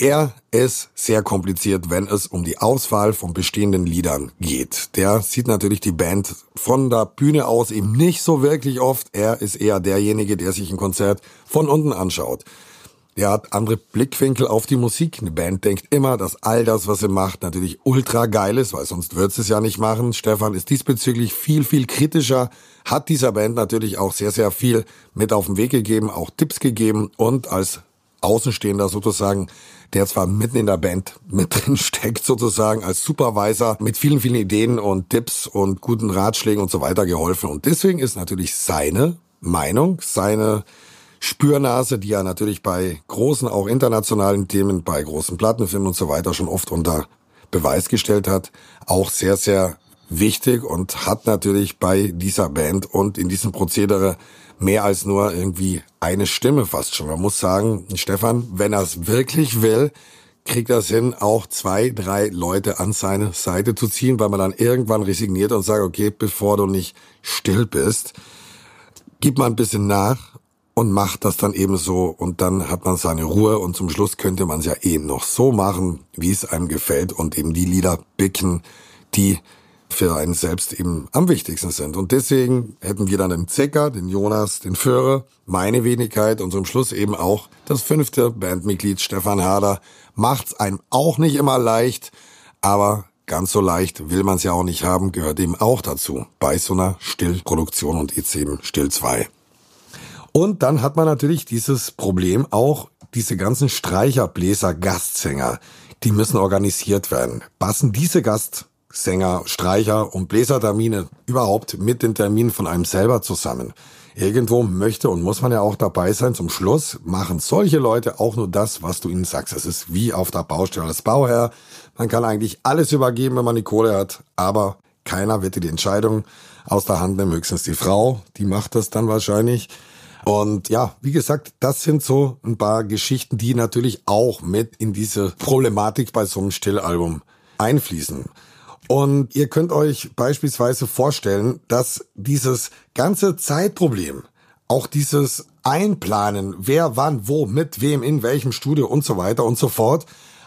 Der ist sehr kompliziert, wenn es um die Auswahl von bestehenden Liedern geht. Der sieht natürlich die Band von der Bühne aus eben nicht so wirklich oft. Er ist eher derjenige, der sich ein Konzert von unten anschaut. Der hat andere Blickwinkel auf die Musik. Eine Band denkt immer, dass all das, was sie macht, natürlich ultra geil ist, weil sonst wird sie es ja nicht machen. Stefan ist diesbezüglich viel, viel kritischer, hat dieser Band natürlich auch sehr, sehr viel mit auf den Weg gegeben, auch Tipps gegeben und als Außenstehender sozusagen, der zwar mitten in der Band mit drin steckt sozusagen, als Supervisor mit vielen, vielen Ideen und Tipps und guten Ratschlägen und so weiter geholfen. Und deswegen ist natürlich seine Meinung, seine Spürnase, die er natürlich bei großen, auch internationalen Themen, bei großen Plattenfilmen und so weiter schon oft unter Beweis gestellt hat, auch sehr, sehr wichtig und hat natürlich bei dieser Band und in diesem Prozedere mehr als nur irgendwie eine Stimme fast schon. Man muss sagen, Stefan, wenn er es wirklich will, kriegt das hin, auch zwei, drei Leute an seine Seite zu ziehen, weil man dann irgendwann resigniert und sagt, okay, bevor du nicht still bist, gib mal ein bisschen nach und macht das dann eben so und dann hat man seine Ruhe und zum Schluss könnte man es ja eben noch so machen, wie es einem gefällt und eben die Lieder picken, die für einen selbst eben am wichtigsten sind. Und deswegen hätten wir dann den Zecker, den Jonas, den Führer, meine Wenigkeit und zum Schluss eben auch das fünfte Bandmitglied Stefan Hader. Macht's einem auch nicht immer leicht, aber ganz so leicht will man es ja auch nicht haben, gehört eben auch dazu bei so einer Stillproduktion und jetzt eben Still 2. Und dann hat man natürlich dieses Problem auch, diese ganzen Streicher, Bläser, Gastsänger, die müssen organisiert werden. Passen diese Gastsänger, Streicher und Bläsertermine überhaupt mit den Terminen von einem selber zusammen? Irgendwo möchte und muss man ja auch dabei sein. Zum Schluss machen solche Leute auch nur das, was du ihnen sagst. Es ist wie auf der Baustelle als Bauherr. Man kann eigentlich alles übergeben, wenn man die Kohle hat, aber keiner wird dir die Entscheidung aus der Hand nehmen, höchstens die Frau, die macht das dann wahrscheinlich. Und ja, wie gesagt, das sind so ein paar Geschichten, die natürlich auch mit in diese Problematik bei so einem Stillalbum einfließen. Und ihr könnt euch beispielsweise vorstellen, dass dieses ganze Zeitproblem, auch dieses Einplanen, wer wann, wo, mit wem, in welchem Studio und so weiter und so fort,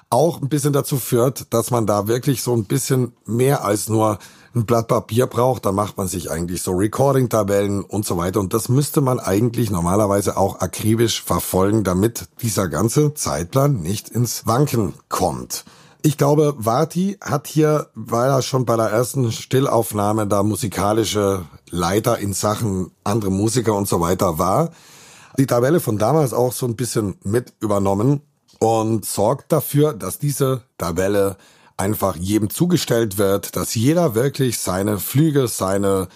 auch ein bisschen dazu führt, dass man da wirklich so ein bisschen mehr als nur ein Blatt Papier braucht, dann macht man sich eigentlich so Recording-Tabellen und so weiter. Und das müsste man eigentlich normalerweise auch akribisch verfolgen, damit dieser ganze Zeitplan nicht ins Wanken kommt. Ich glaube, Vati hat hier, weil er schon bei der ersten Stillaufnahme da musikalische Leiter in Sachen andere Musiker und so weiter war, die Tabelle von damals auch so ein bisschen mit übernommen und sorgt dafür, dass diese Tabelle einfach jedem zugestellt wird, dass jeder wirklich seine Flüge, seine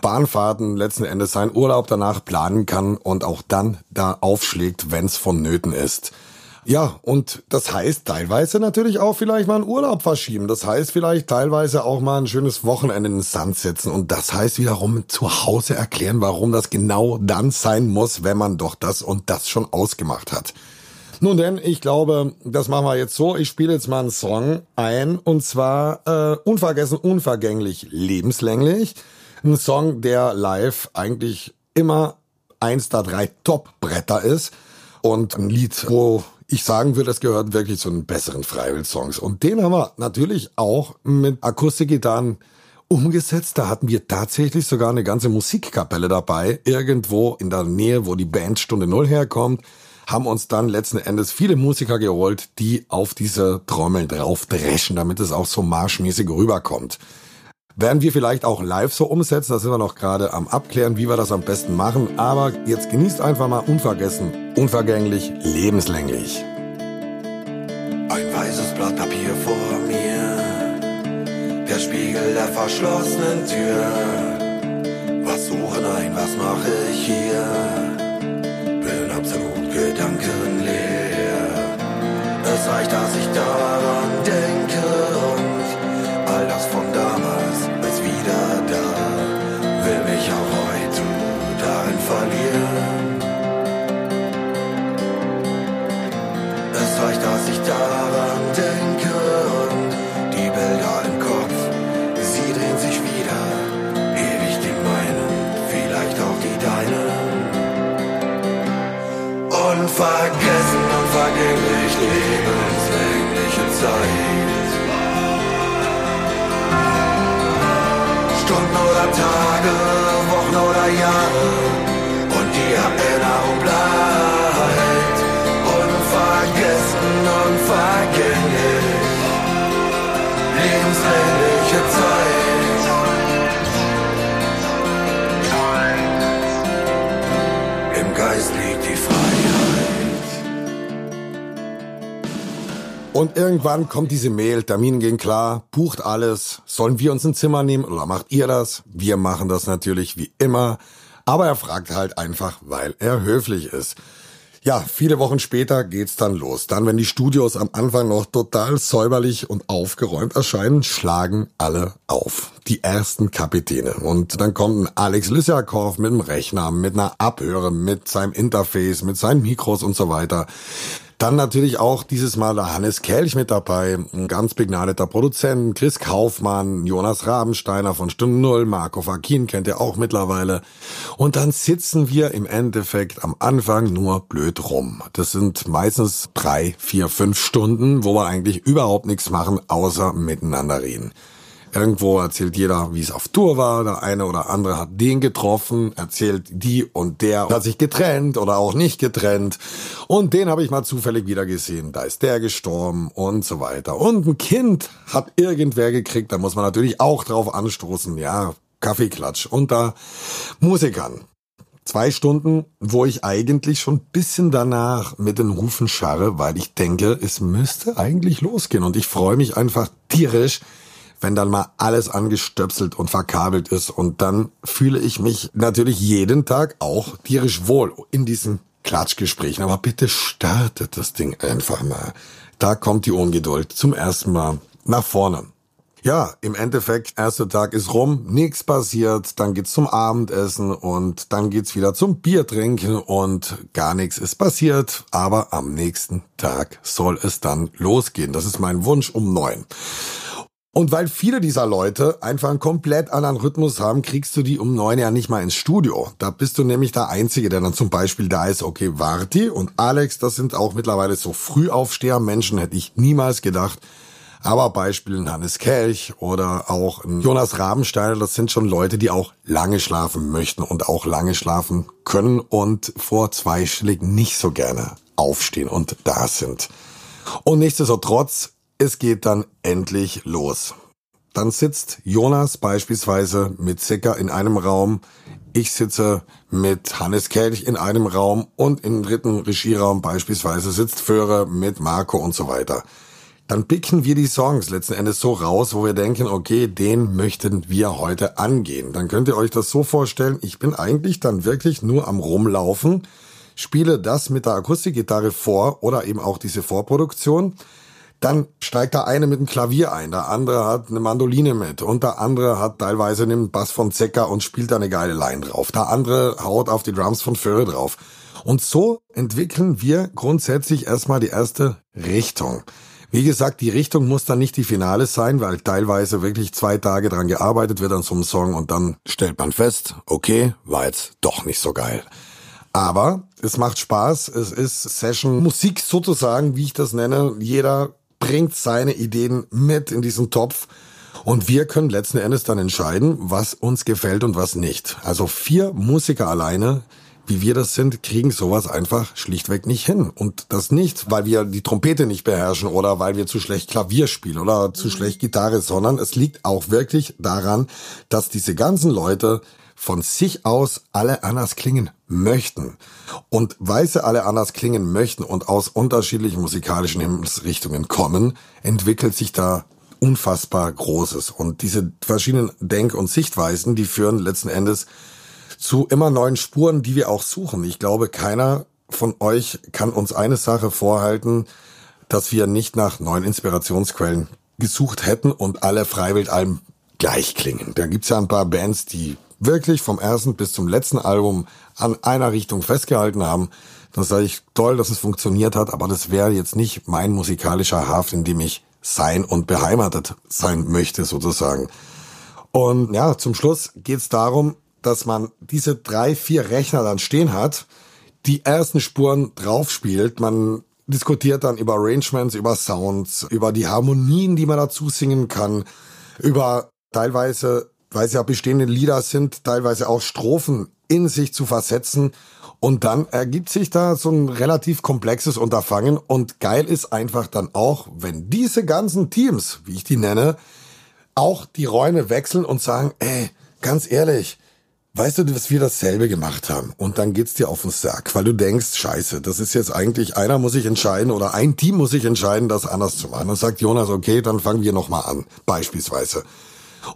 Bahnfahrten, letzten Endes seinen Urlaub danach planen kann und auch dann da aufschlägt, wenn es vonnöten ist. Ja, und das heißt teilweise natürlich auch vielleicht mal einen Urlaub verschieben. Das heißt vielleicht teilweise auch mal ein schönes Wochenende in den Sand setzen. Und das heißt wiederum zu Hause erklären, warum das genau dann sein muss, wenn man doch das und das schon ausgemacht hat. Nun denn, ich glaube, das machen wir jetzt so. Ich spiele jetzt mal einen Song ein und zwar äh, Unvergessen, unvergänglich, lebenslänglich. Ein Song, der live eigentlich immer eins der drei Top-Bretter ist und ein Lied, wo ich sagen würde, es gehört wirklich zu den besseren Freiwill-Songs. Und den haben wir natürlich auch mit Akustikgitarren umgesetzt. Da hatten wir tatsächlich sogar eine ganze Musikkapelle dabei, irgendwo in der Nähe, wo die Band Stunde Null herkommt haben uns dann letzten Endes viele Musiker geholt, die auf diese Trommeln drauf dreschen, damit es auch so marschmäßig rüberkommt. Werden wir vielleicht auch live so umsetzen, da sind wir noch gerade am Abklären, wie wir das am besten machen, aber jetzt genießt einfach mal unvergessen, unvergänglich, lebenslänglich. Ein weißes Blatt Papier vor mir, der Spiegel der verschlossenen Tür. Was suchen ein, was mache ich hier? Gedanken leer. Es reicht, dass ich daran denke daran denke und die Bilder im Kopf, sie drehen sich wieder. Ewig die meinen, vielleicht auch die deinen unvergessen, unvergänglich, lebenslängliche Zeit. Stunden oder Tage, Wochen oder Jahre und die Erinnerung bleibt. Und irgendwann kommt diese Mail, Termine gehen klar, bucht alles. Sollen wir uns ein Zimmer nehmen oder macht ihr das? Wir machen das natürlich wie immer. Aber er fragt halt einfach, weil er höflich ist. Ja, viele Wochen später geht's dann los. Dann, wenn die Studios am Anfang noch total säuberlich und aufgeräumt erscheinen, schlagen alle auf. Die ersten Kapitäne. Und dann kommt ein Alex Lysjakov mit dem Rechner, mit einer Abhöre, mit seinem Interface, mit seinen Mikros und so weiter. Dann natürlich auch dieses Mal der Hannes Kelch mit dabei, ein ganz begnadeter Produzent, Chris Kaufmann, Jonas Rabensteiner von Stunde Null, Marco Fakin kennt ihr auch mittlerweile. Und dann sitzen wir im Endeffekt am Anfang nur blöd rum. Das sind meistens drei, vier, fünf Stunden, wo wir eigentlich überhaupt nichts machen, außer miteinander reden. Irgendwo erzählt jeder, wie es auf Tour war. Der eine oder andere hat den getroffen, erzählt die und der hat sich getrennt oder auch nicht getrennt. Und den habe ich mal zufällig wieder gesehen. Da ist der gestorben und so weiter. Und ein Kind hat irgendwer gekriegt. Da muss man natürlich auch drauf anstoßen. Ja, Kaffeeklatsch unter Musikern. Zwei Stunden, wo ich eigentlich schon bisschen danach mit den Hufen scharre, weil ich denke, es müsste eigentlich losgehen. Und ich freue mich einfach tierisch, wenn dann mal alles angestöpselt und verkabelt ist. Und dann fühle ich mich natürlich jeden Tag auch tierisch wohl in diesen Klatschgesprächen. Aber bitte startet das Ding einfach mal. Da kommt die Ungeduld zum ersten Mal nach vorne. Ja, im Endeffekt, erster Tag ist rum, nichts passiert, dann geht's zum Abendessen und dann geht's wieder zum Bier trinken und gar nichts ist passiert, aber am nächsten Tag soll es dann losgehen. Das ist mein Wunsch um neun. Und weil viele dieser Leute einfach einen komplett anderen Rhythmus haben, kriegst du die um neun ja nicht mal ins Studio. Da bist du nämlich der Einzige, der dann zum Beispiel da ist, okay, Varti und Alex, das sind auch mittlerweile so Frühaufsteher Menschen, hätte ich niemals gedacht. Aber Beispiel Hannes Kelch oder auch Jonas Rabensteiner, das sind schon Leute, die auch lange schlafen möchten und auch lange schlafen können und vor zweistellig nicht so gerne aufstehen und da sind. Und nichtsdestotrotz es geht dann endlich los. Dann sitzt Jonas beispielsweise mit Zicker in einem Raum. Ich sitze mit Hannes Kelch in einem Raum und im dritten Regieraum beispielsweise sitzt Föhre mit Marco und so weiter. Dann picken wir die Songs letzten Endes so raus, wo wir denken, okay, den möchten wir heute angehen. Dann könnt ihr euch das so vorstellen, ich bin eigentlich dann wirklich nur am Rumlaufen, spiele das mit der Akustikgitarre vor oder eben auch diese Vorproduktion dann steigt der eine mit dem Klavier ein, der andere hat eine Mandoline mit und der andere hat teilweise einen Bass von Zecker und spielt da eine geile Line drauf. Der andere haut auf die Drums von Föhre drauf. Und so entwickeln wir grundsätzlich erstmal die erste Richtung. Wie gesagt, die Richtung muss dann nicht die Finale sein, weil teilweise wirklich zwei Tage dran gearbeitet wird an so einem Song und dann stellt man fest, okay, war jetzt doch nicht so geil. Aber es macht Spaß, es ist Session Musik sozusagen, wie ich das nenne. Jeder bringt seine Ideen mit in diesen Topf und wir können letzten Endes dann entscheiden, was uns gefällt und was nicht. Also vier Musiker alleine, wie wir das sind, kriegen sowas einfach schlichtweg nicht hin. Und das nicht, weil wir die Trompete nicht beherrschen oder weil wir zu schlecht Klavier spielen oder zu schlecht Gitarre, sondern es liegt auch wirklich daran, dass diese ganzen Leute von sich aus alle anders klingen möchten. Und weil sie alle anders klingen möchten und aus unterschiedlichen musikalischen Himmelsrichtungen kommen, entwickelt sich da unfassbar Großes. Und diese verschiedenen Denk- und Sichtweisen, die führen letzten Endes zu immer neuen Spuren, die wir auch suchen. Ich glaube, keiner von euch kann uns eine Sache vorhalten, dass wir nicht nach neuen Inspirationsquellen gesucht hätten und alle Freiwildalben gleich klingen. Da gibt's ja ein paar Bands, die wirklich vom ersten bis zum letzten Album an einer Richtung festgehalten haben, dann sage ich toll, dass es funktioniert hat, aber das wäre jetzt nicht mein musikalischer Haft, in dem ich sein und beheimatet sein möchte sozusagen. Und ja, zum Schluss geht's darum, dass man diese drei, vier Rechner dann stehen hat, die ersten Spuren draufspielt. Man diskutiert dann über Arrangements, über Sounds, über die Harmonien, die man dazu singen kann, über teilweise weil es ja bestehende Lieder sind, teilweise auch Strophen in sich zu versetzen. Und dann ergibt sich da so ein relativ komplexes Unterfangen. Und geil ist einfach dann auch, wenn diese ganzen Teams, wie ich die nenne, auch die Räume wechseln und sagen, ey, ganz ehrlich, weißt du, dass wir dasselbe gemacht haben? Und dann geht's dir auf den Sack, weil du denkst, scheiße, das ist jetzt eigentlich, einer muss sich entscheiden oder ein Team muss sich entscheiden, das anders zu machen. Dann sagt Jonas, okay, dann fangen wir nochmal an, beispielsweise.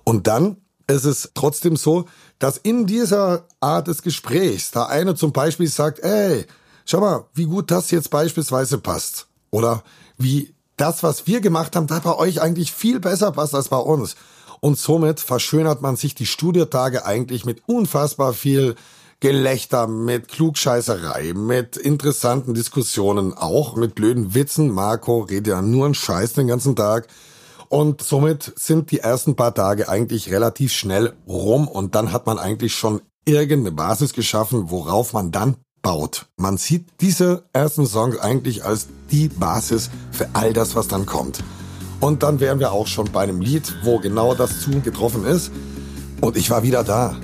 Und dann es ist trotzdem so, dass in dieser Art des Gesprächs da einer zum Beispiel sagt, ey, schau mal, wie gut das jetzt beispielsweise passt. Oder wie das, was wir gemacht haben, da bei euch eigentlich viel besser passt als bei uns. Und somit verschönert man sich die Studiotage eigentlich mit unfassbar viel Gelächter, mit Klugscheißerei, mit interessanten Diskussionen, auch mit blöden Witzen. Marco redet ja nur einen Scheiß den ganzen Tag. Und somit sind die ersten paar Tage eigentlich relativ schnell rum und dann hat man eigentlich schon irgendeine Basis geschaffen, worauf man dann baut. Man sieht diese ersten Songs eigentlich als die Basis für all das, was dann kommt. Und dann wären wir auch schon bei einem Lied, wo genau das zugetroffen ist. Und ich war wieder da.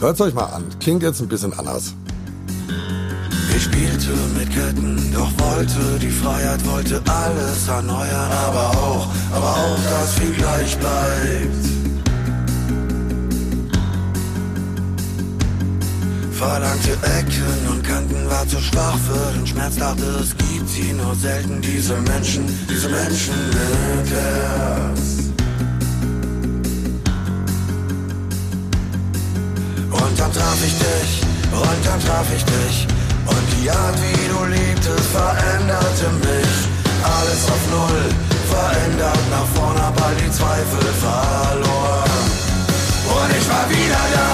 Hört's euch mal an. Klingt jetzt ein bisschen anders. Spielte mit Ketten, doch wollte die Freiheit, wollte alles erneuern, aber auch, aber auch, dass viel gleich bleibt. Verlangte Ecken und Kanten, war zu schwach für den Schmerz, dachte es gibt sie nur selten, diese Menschen, diese Menschen mit Herz. Und dann traf ich dich, und dann traf ich dich. Die Art, wie du lebtest, veränderte mich. Alles auf Null, verändert nach vorn, hab all die Zweifel verloren. Und ich war wieder da,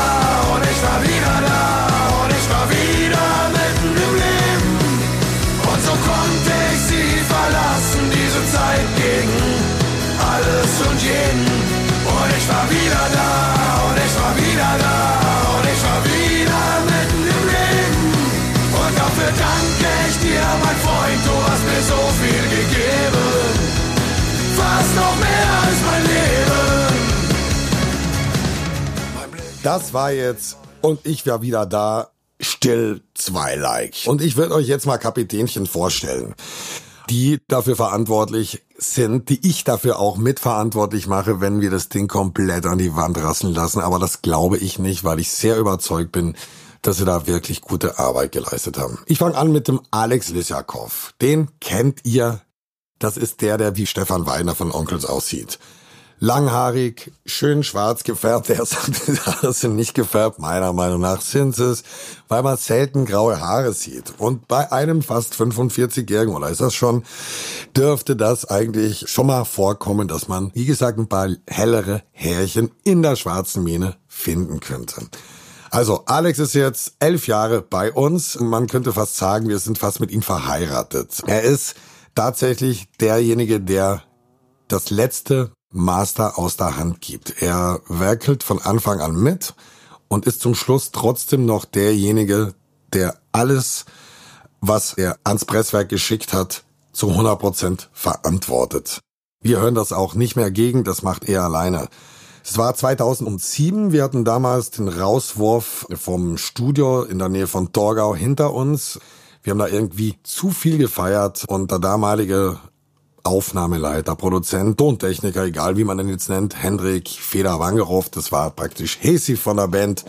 und ich war wieder da, und ich war wieder mitten im Leben. Und so konnte ich sie verlassen, diese Zeit gegen alles und jeden. Und ich war wieder da, Das war jetzt und ich war wieder da. Still zwei Like. Und ich würde euch jetzt mal Kapitänchen vorstellen, die dafür verantwortlich sind, die ich dafür auch mitverantwortlich mache, wenn wir das Ding komplett an die Wand rassen lassen. Aber das glaube ich nicht, weil ich sehr überzeugt bin, dass sie da wirklich gute Arbeit geleistet haben. Ich fange an mit dem Alex Lysjakov. Den kennt ihr. Das ist der, der wie Stefan Weiner von Onkels aussieht. Langhaarig, schön schwarz gefärbt. Der Haare sind nicht gefärbt. Meiner Meinung nach sind es, weil man selten graue Haare sieht. Und bei einem fast 45-Jährigen, oder ist das schon, dürfte das eigentlich schon mal vorkommen, dass man, wie gesagt, ein paar hellere Härchen in der schwarzen Mähne finden könnte. Also, Alex ist jetzt elf Jahre bei uns. Man könnte fast sagen, wir sind fast mit ihm verheiratet. Er ist tatsächlich derjenige, der das letzte Master aus der Hand gibt. Er werkelt von Anfang an mit und ist zum Schluss trotzdem noch derjenige, der alles, was er ans Presswerk geschickt hat, zu 100 Prozent verantwortet. Wir hören das auch nicht mehr gegen, das macht er alleine. Es war 2007. Wir hatten damals den Rauswurf vom Studio in der Nähe von Torgau hinter uns. Wir haben da irgendwie zu viel gefeiert und der damalige Aufnahmeleiter, Produzent, Tontechniker, egal wie man den jetzt nennt, Hendrik Feder-Wangerow, das war praktisch Hesi von der Band.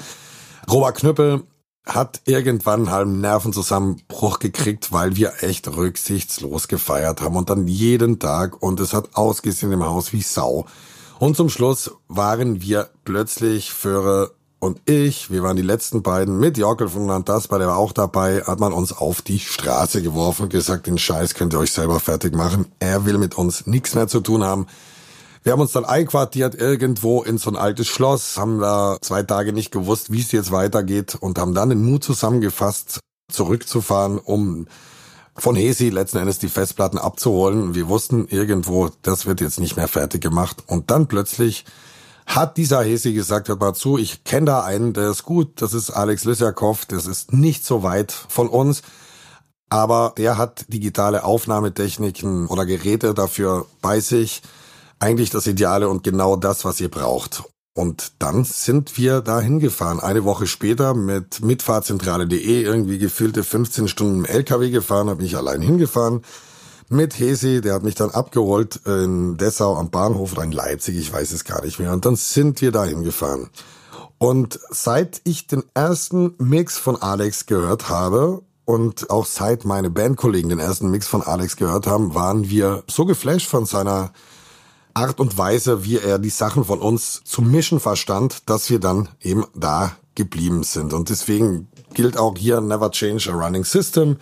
Robert Knüppel hat irgendwann einen halben Nervenzusammenbruch gekriegt, weil wir echt rücksichtslos gefeiert haben und dann jeden Tag und es hat ausgesehen im Haus wie Sau. Und zum Schluss waren wir plötzlich Föhre und ich, wir waren die letzten beiden mit Jorkel von Landaspa, der war auch dabei, hat man uns auf die Straße geworfen und gesagt, den Scheiß könnt ihr euch selber fertig machen. Er will mit uns nichts mehr zu tun haben. Wir haben uns dann einquartiert irgendwo in so ein altes Schloss, haben da zwei Tage nicht gewusst, wie es jetzt weitergeht und haben dann den Mut zusammengefasst, zurückzufahren, um von Hesi letzten Endes die Festplatten abzuholen. Wir wussten irgendwo, das wird jetzt nicht mehr fertig gemacht. Und dann plötzlich hat dieser Hesi gesagt, hört mal zu, ich kenne da einen, der ist gut, das ist Alex Lysjakov, das ist nicht so weit von uns, aber der hat digitale Aufnahmetechniken oder Geräte dafür bei sich. Eigentlich das Ideale und genau das, was ihr braucht. Und dann sind wir da hingefahren. Eine Woche später mit mitfahrzentrale.de irgendwie gefüllte 15 Stunden im LKW gefahren, habe ich allein hingefahren. Mit Hesi, der hat mich dann abgeholt in Dessau am Bahnhof oder in Leipzig, ich weiß es gar nicht mehr. Und dann sind wir da hingefahren. Und seit ich den ersten Mix von Alex gehört habe und auch seit meine Bandkollegen den ersten Mix von Alex gehört haben, waren wir so geflasht von seiner Art und Weise, wie er die Sachen von uns zu mischen verstand, dass wir dann eben da geblieben sind. Und deswegen gilt auch hier Never Change a Running System.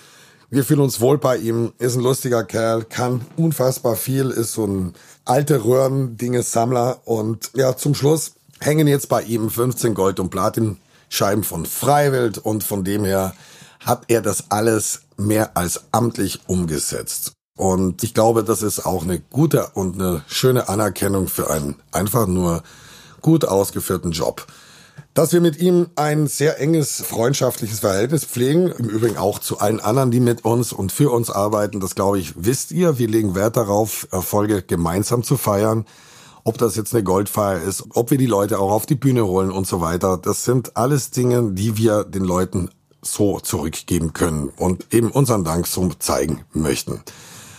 Wir fühlen uns wohl bei ihm, ist ein lustiger Kerl, kann unfassbar viel, ist so ein alte Röhren-Dinge-Sammler und ja, zum Schluss hängen jetzt bei ihm 15 Gold- und Platin Scheiben von Freiwild und von dem her hat er das alles mehr als amtlich umgesetzt. Und ich glaube, das ist auch eine gute und eine schöne Anerkennung für einen einfach nur gut ausgeführten Job. Dass wir mit ihm ein sehr enges freundschaftliches Verhältnis pflegen, im Übrigen auch zu allen anderen, die mit uns und für uns arbeiten, das glaube ich, wisst ihr. Wir legen Wert darauf, Erfolge gemeinsam zu feiern. Ob das jetzt eine Goldfeier ist, ob wir die Leute auch auf die Bühne holen und so weiter. Das sind alles Dinge, die wir den Leuten so zurückgeben können und eben unseren Dank so zeigen möchten.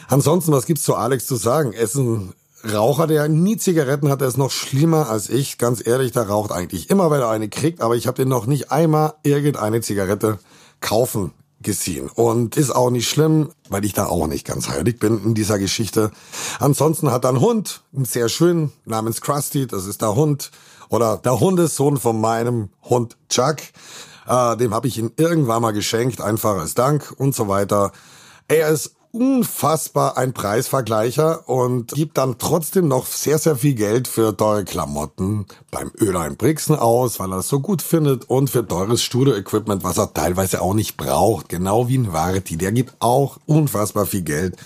Ansonsten, was gibt's zu Alex zu sagen? Ist ein Raucher, der nie Zigaretten hat, der ist noch schlimmer als ich. Ganz ehrlich, der raucht eigentlich immer, wenn er eine kriegt, aber ich habe den noch nicht einmal irgendeine Zigarette kaufen gesehen. Und ist auch nicht schlimm, weil ich da auch nicht ganz heilig bin in dieser Geschichte. Ansonsten hat er einen Hund, einen sehr schönen, namens Krusty, das ist der Hund. Oder der Hundessohn von meinem Hund Chuck. Äh, dem habe ich ihn irgendwann mal geschenkt, einfach als Dank und so weiter. Er ist unfassbar ein Preisvergleicher und gibt dann trotzdem noch sehr, sehr viel Geld für teure Klamotten beim Ölein Brixen aus, weil er es so gut findet und für teures Studio-Equipment, was er teilweise auch nicht braucht. Genau wie ein Varti. Der gibt auch unfassbar viel Geld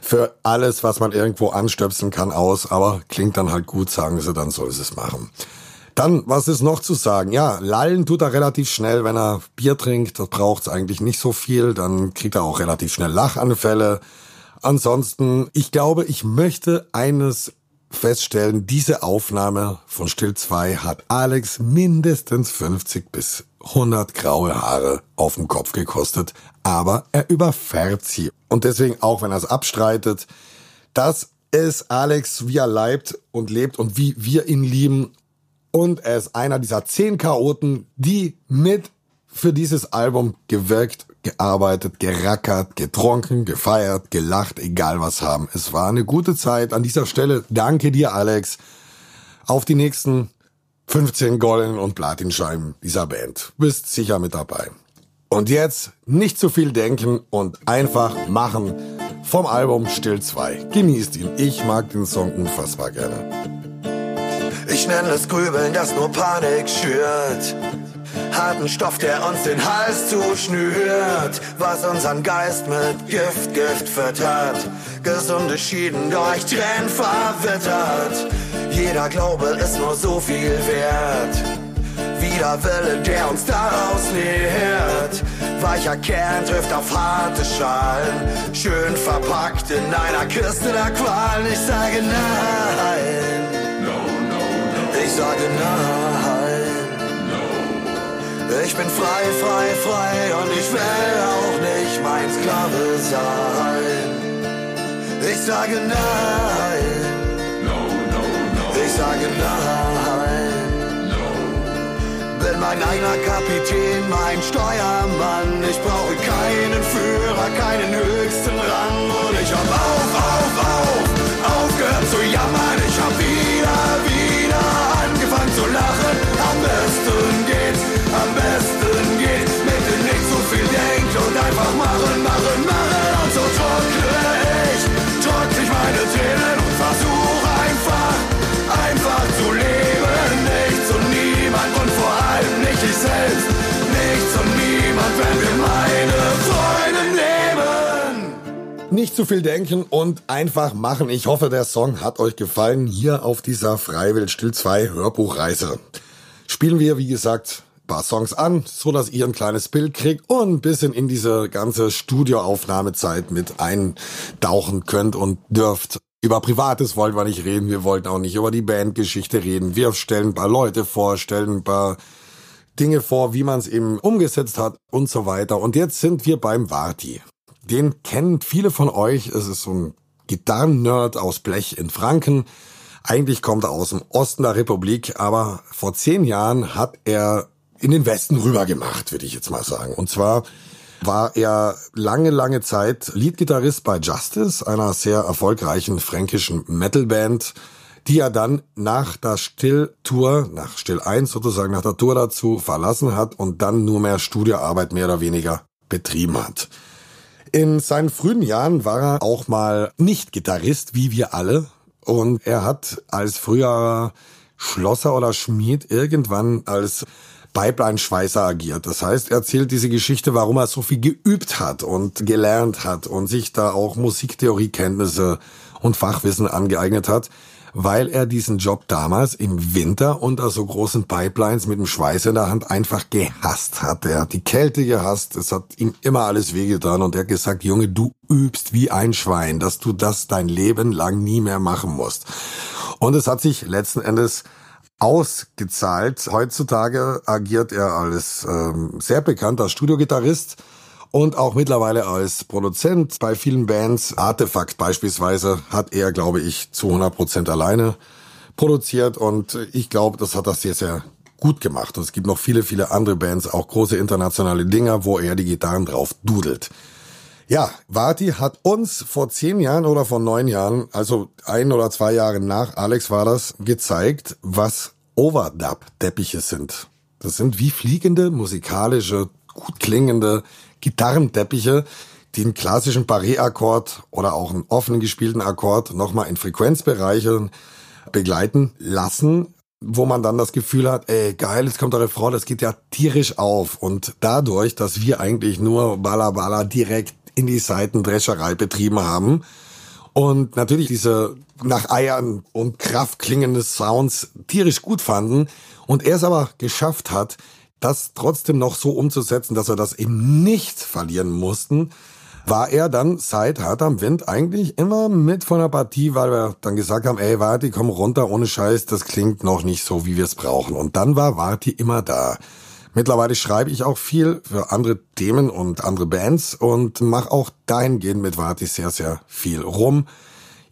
für alles, was man irgendwo anstöpseln kann aus, aber klingt dann halt gut, sagen sie, dann soll sie es machen. Dann, was ist noch zu sagen? Ja, lallen tut er relativ schnell, wenn er Bier trinkt. Das braucht's eigentlich nicht so viel. Dann kriegt er auch relativ schnell Lachanfälle. Ansonsten, ich glaube, ich möchte eines feststellen, diese Aufnahme von Still 2 hat Alex mindestens 50 bis 100 graue Haare auf dem Kopf gekostet, aber er überfährt sie. Und deswegen, auch wenn er es abstreitet, das ist Alex, wie er leibt und lebt und wie wir ihn lieben und er ist einer dieser zehn Chaoten, die mit für dieses Album gewirkt, gearbeitet, gerackert, getrunken, gefeiert, gelacht, egal was haben. Es war eine gute Zeit. An dieser Stelle danke dir, Alex. Auf die nächsten 15 Golden und Platinscheiben dieser Band. Bist sicher mit dabei. Und jetzt nicht zu viel denken und einfach machen. Vom Album Still 2. Genießt ihn. Ich mag den Song unfassbar gerne. Ich nenne es Grübeln, das nur Panik schürt. Harten Stoff, der uns den Hals zuschnürt, was unseren Geist mit Gift, Gift füttert. Gesunde Schieden durch Tränen verwittert. Jeder Glaube ist nur so viel wert. Widerwille, der uns daraus nährt. Weicher Kern trifft auf harte Schalen. Schön verpackt in einer Kiste der Qualen. Ich sage nein ich sage nein. Ich bin frei, frei, frei und ich will auch nicht mein Sklave sein. Ich sage nein. Ich sage nein. Bin mein eigener Kapitän, mein Steuermann. Ich brauche keinen Führer, keinen höchsten Rang. Und ich hab auf, auf, auf, aufgehört zu jammern. Nicht zu viel denken und einfach machen. Ich hoffe, der Song hat euch gefallen hier auf dieser Freiwild Still 2 Hörbuchreise. Spielen wir, wie gesagt, paar Songs an, so dass ihr ein kleines Bild kriegt und ein bisschen in diese ganze Studioaufnahmezeit mit eintauchen könnt und dürft. Über Privates wollten wir nicht reden, wir wollten auch nicht über die Bandgeschichte reden. Wir stellen ein paar Leute vor, stellen ein paar Dinge vor, wie man es eben umgesetzt hat und so weiter. Und jetzt sind wir beim Varti. Den kennen viele von euch. Es ist so ein Gitarren-Nerd aus Blech in Franken. Eigentlich kommt er aus dem Osten der Republik, aber vor zehn Jahren hat er in den Westen rüber gemacht, würde ich jetzt mal sagen. Und zwar war er lange, lange Zeit Leadgitarrist bei Justice, einer sehr erfolgreichen fränkischen Metalband, die er dann nach der Still-Tour, nach Still 1 sozusagen, nach der Tour dazu verlassen hat und dann nur mehr Studioarbeit mehr oder weniger betrieben hat. In seinen frühen Jahren war er auch mal nicht Gitarrist, wie wir alle. Und er hat als früherer Schlosser oder Schmied irgendwann als Pipeline-Schweißer agiert. Das heißt, er erzählt diese Geschichte, warum er so viel geübt hat und gelernt hat und sich da auch Musiktheoriekenntnisse und Fachwissen angeeignet hat weil er diesen Job damals im Winter unter so großen Pipelines mit dem Schweiß in der Hand einfach gehasst hat. Er hat die Kälte gehasst, es hat ihm immer alles wehgetan und er hat gesagt, Junge, du übst wie ein Schwein, dass du das dein Leben lang nie mehr machen musst. Und es hat sich letzten Endes ausgezahlt. Heutzutage agiert er als ähm, sehr bekannter Studiogitarrist und auch mittlerweile als Produzent bei vielen Bands. Artefakt beispielsweise hat er, glaube ich, zu 100 Prozent alleine produziert und ich glaube, das hat das sehr, sehr gut gemacht. Und es gibt noch viele, viele andere Bands, auch große internationale Dinger, wo er die Gitarren drauf dudelt. Ja, Vati hat uns vor zehn Jahren oder vor neun Jahren, also ein oder zwei Jahre nach Alex war das, gezeigt, was Overdub-Teppiche sind. Das sind wie fliegende, musikalische, gut klingende Gitarrenteppiche, die einen klassischen Barré-Akkord oder auch einen offenen gespielten Akkord nochmal in Frequenzbereichen begleiten lassen, wo man dann das Gefühl hat, ey, geil, jetzt kommt der Refrain, das geht ja tierisch auf. Und dadurch, dass wir eigentlich nur Balla Balla direkt in die Seitendrescherei betrieben haben und natürlich diese nach Eiern und Kraft klingende Sounds tierisch gut fanden und er es aber geschafft hat, das trotzdem noch so umzusetzen, dass wir das eben nicht verlieren mussten, war er dann seit Hart am Wind eigentlich immer mit von der Partie, weil wir dann gesagt haben, ey, Vati, komm runter, ohne Scheiß, das klingt noch nicht so, wie wir es brauchen. Und dann war Vati immer da. Mittlerweile schreibe ich auch viel für andere Themen und andere Bands und mache auch dahingehend mit Vati sehr, sehr viel rum.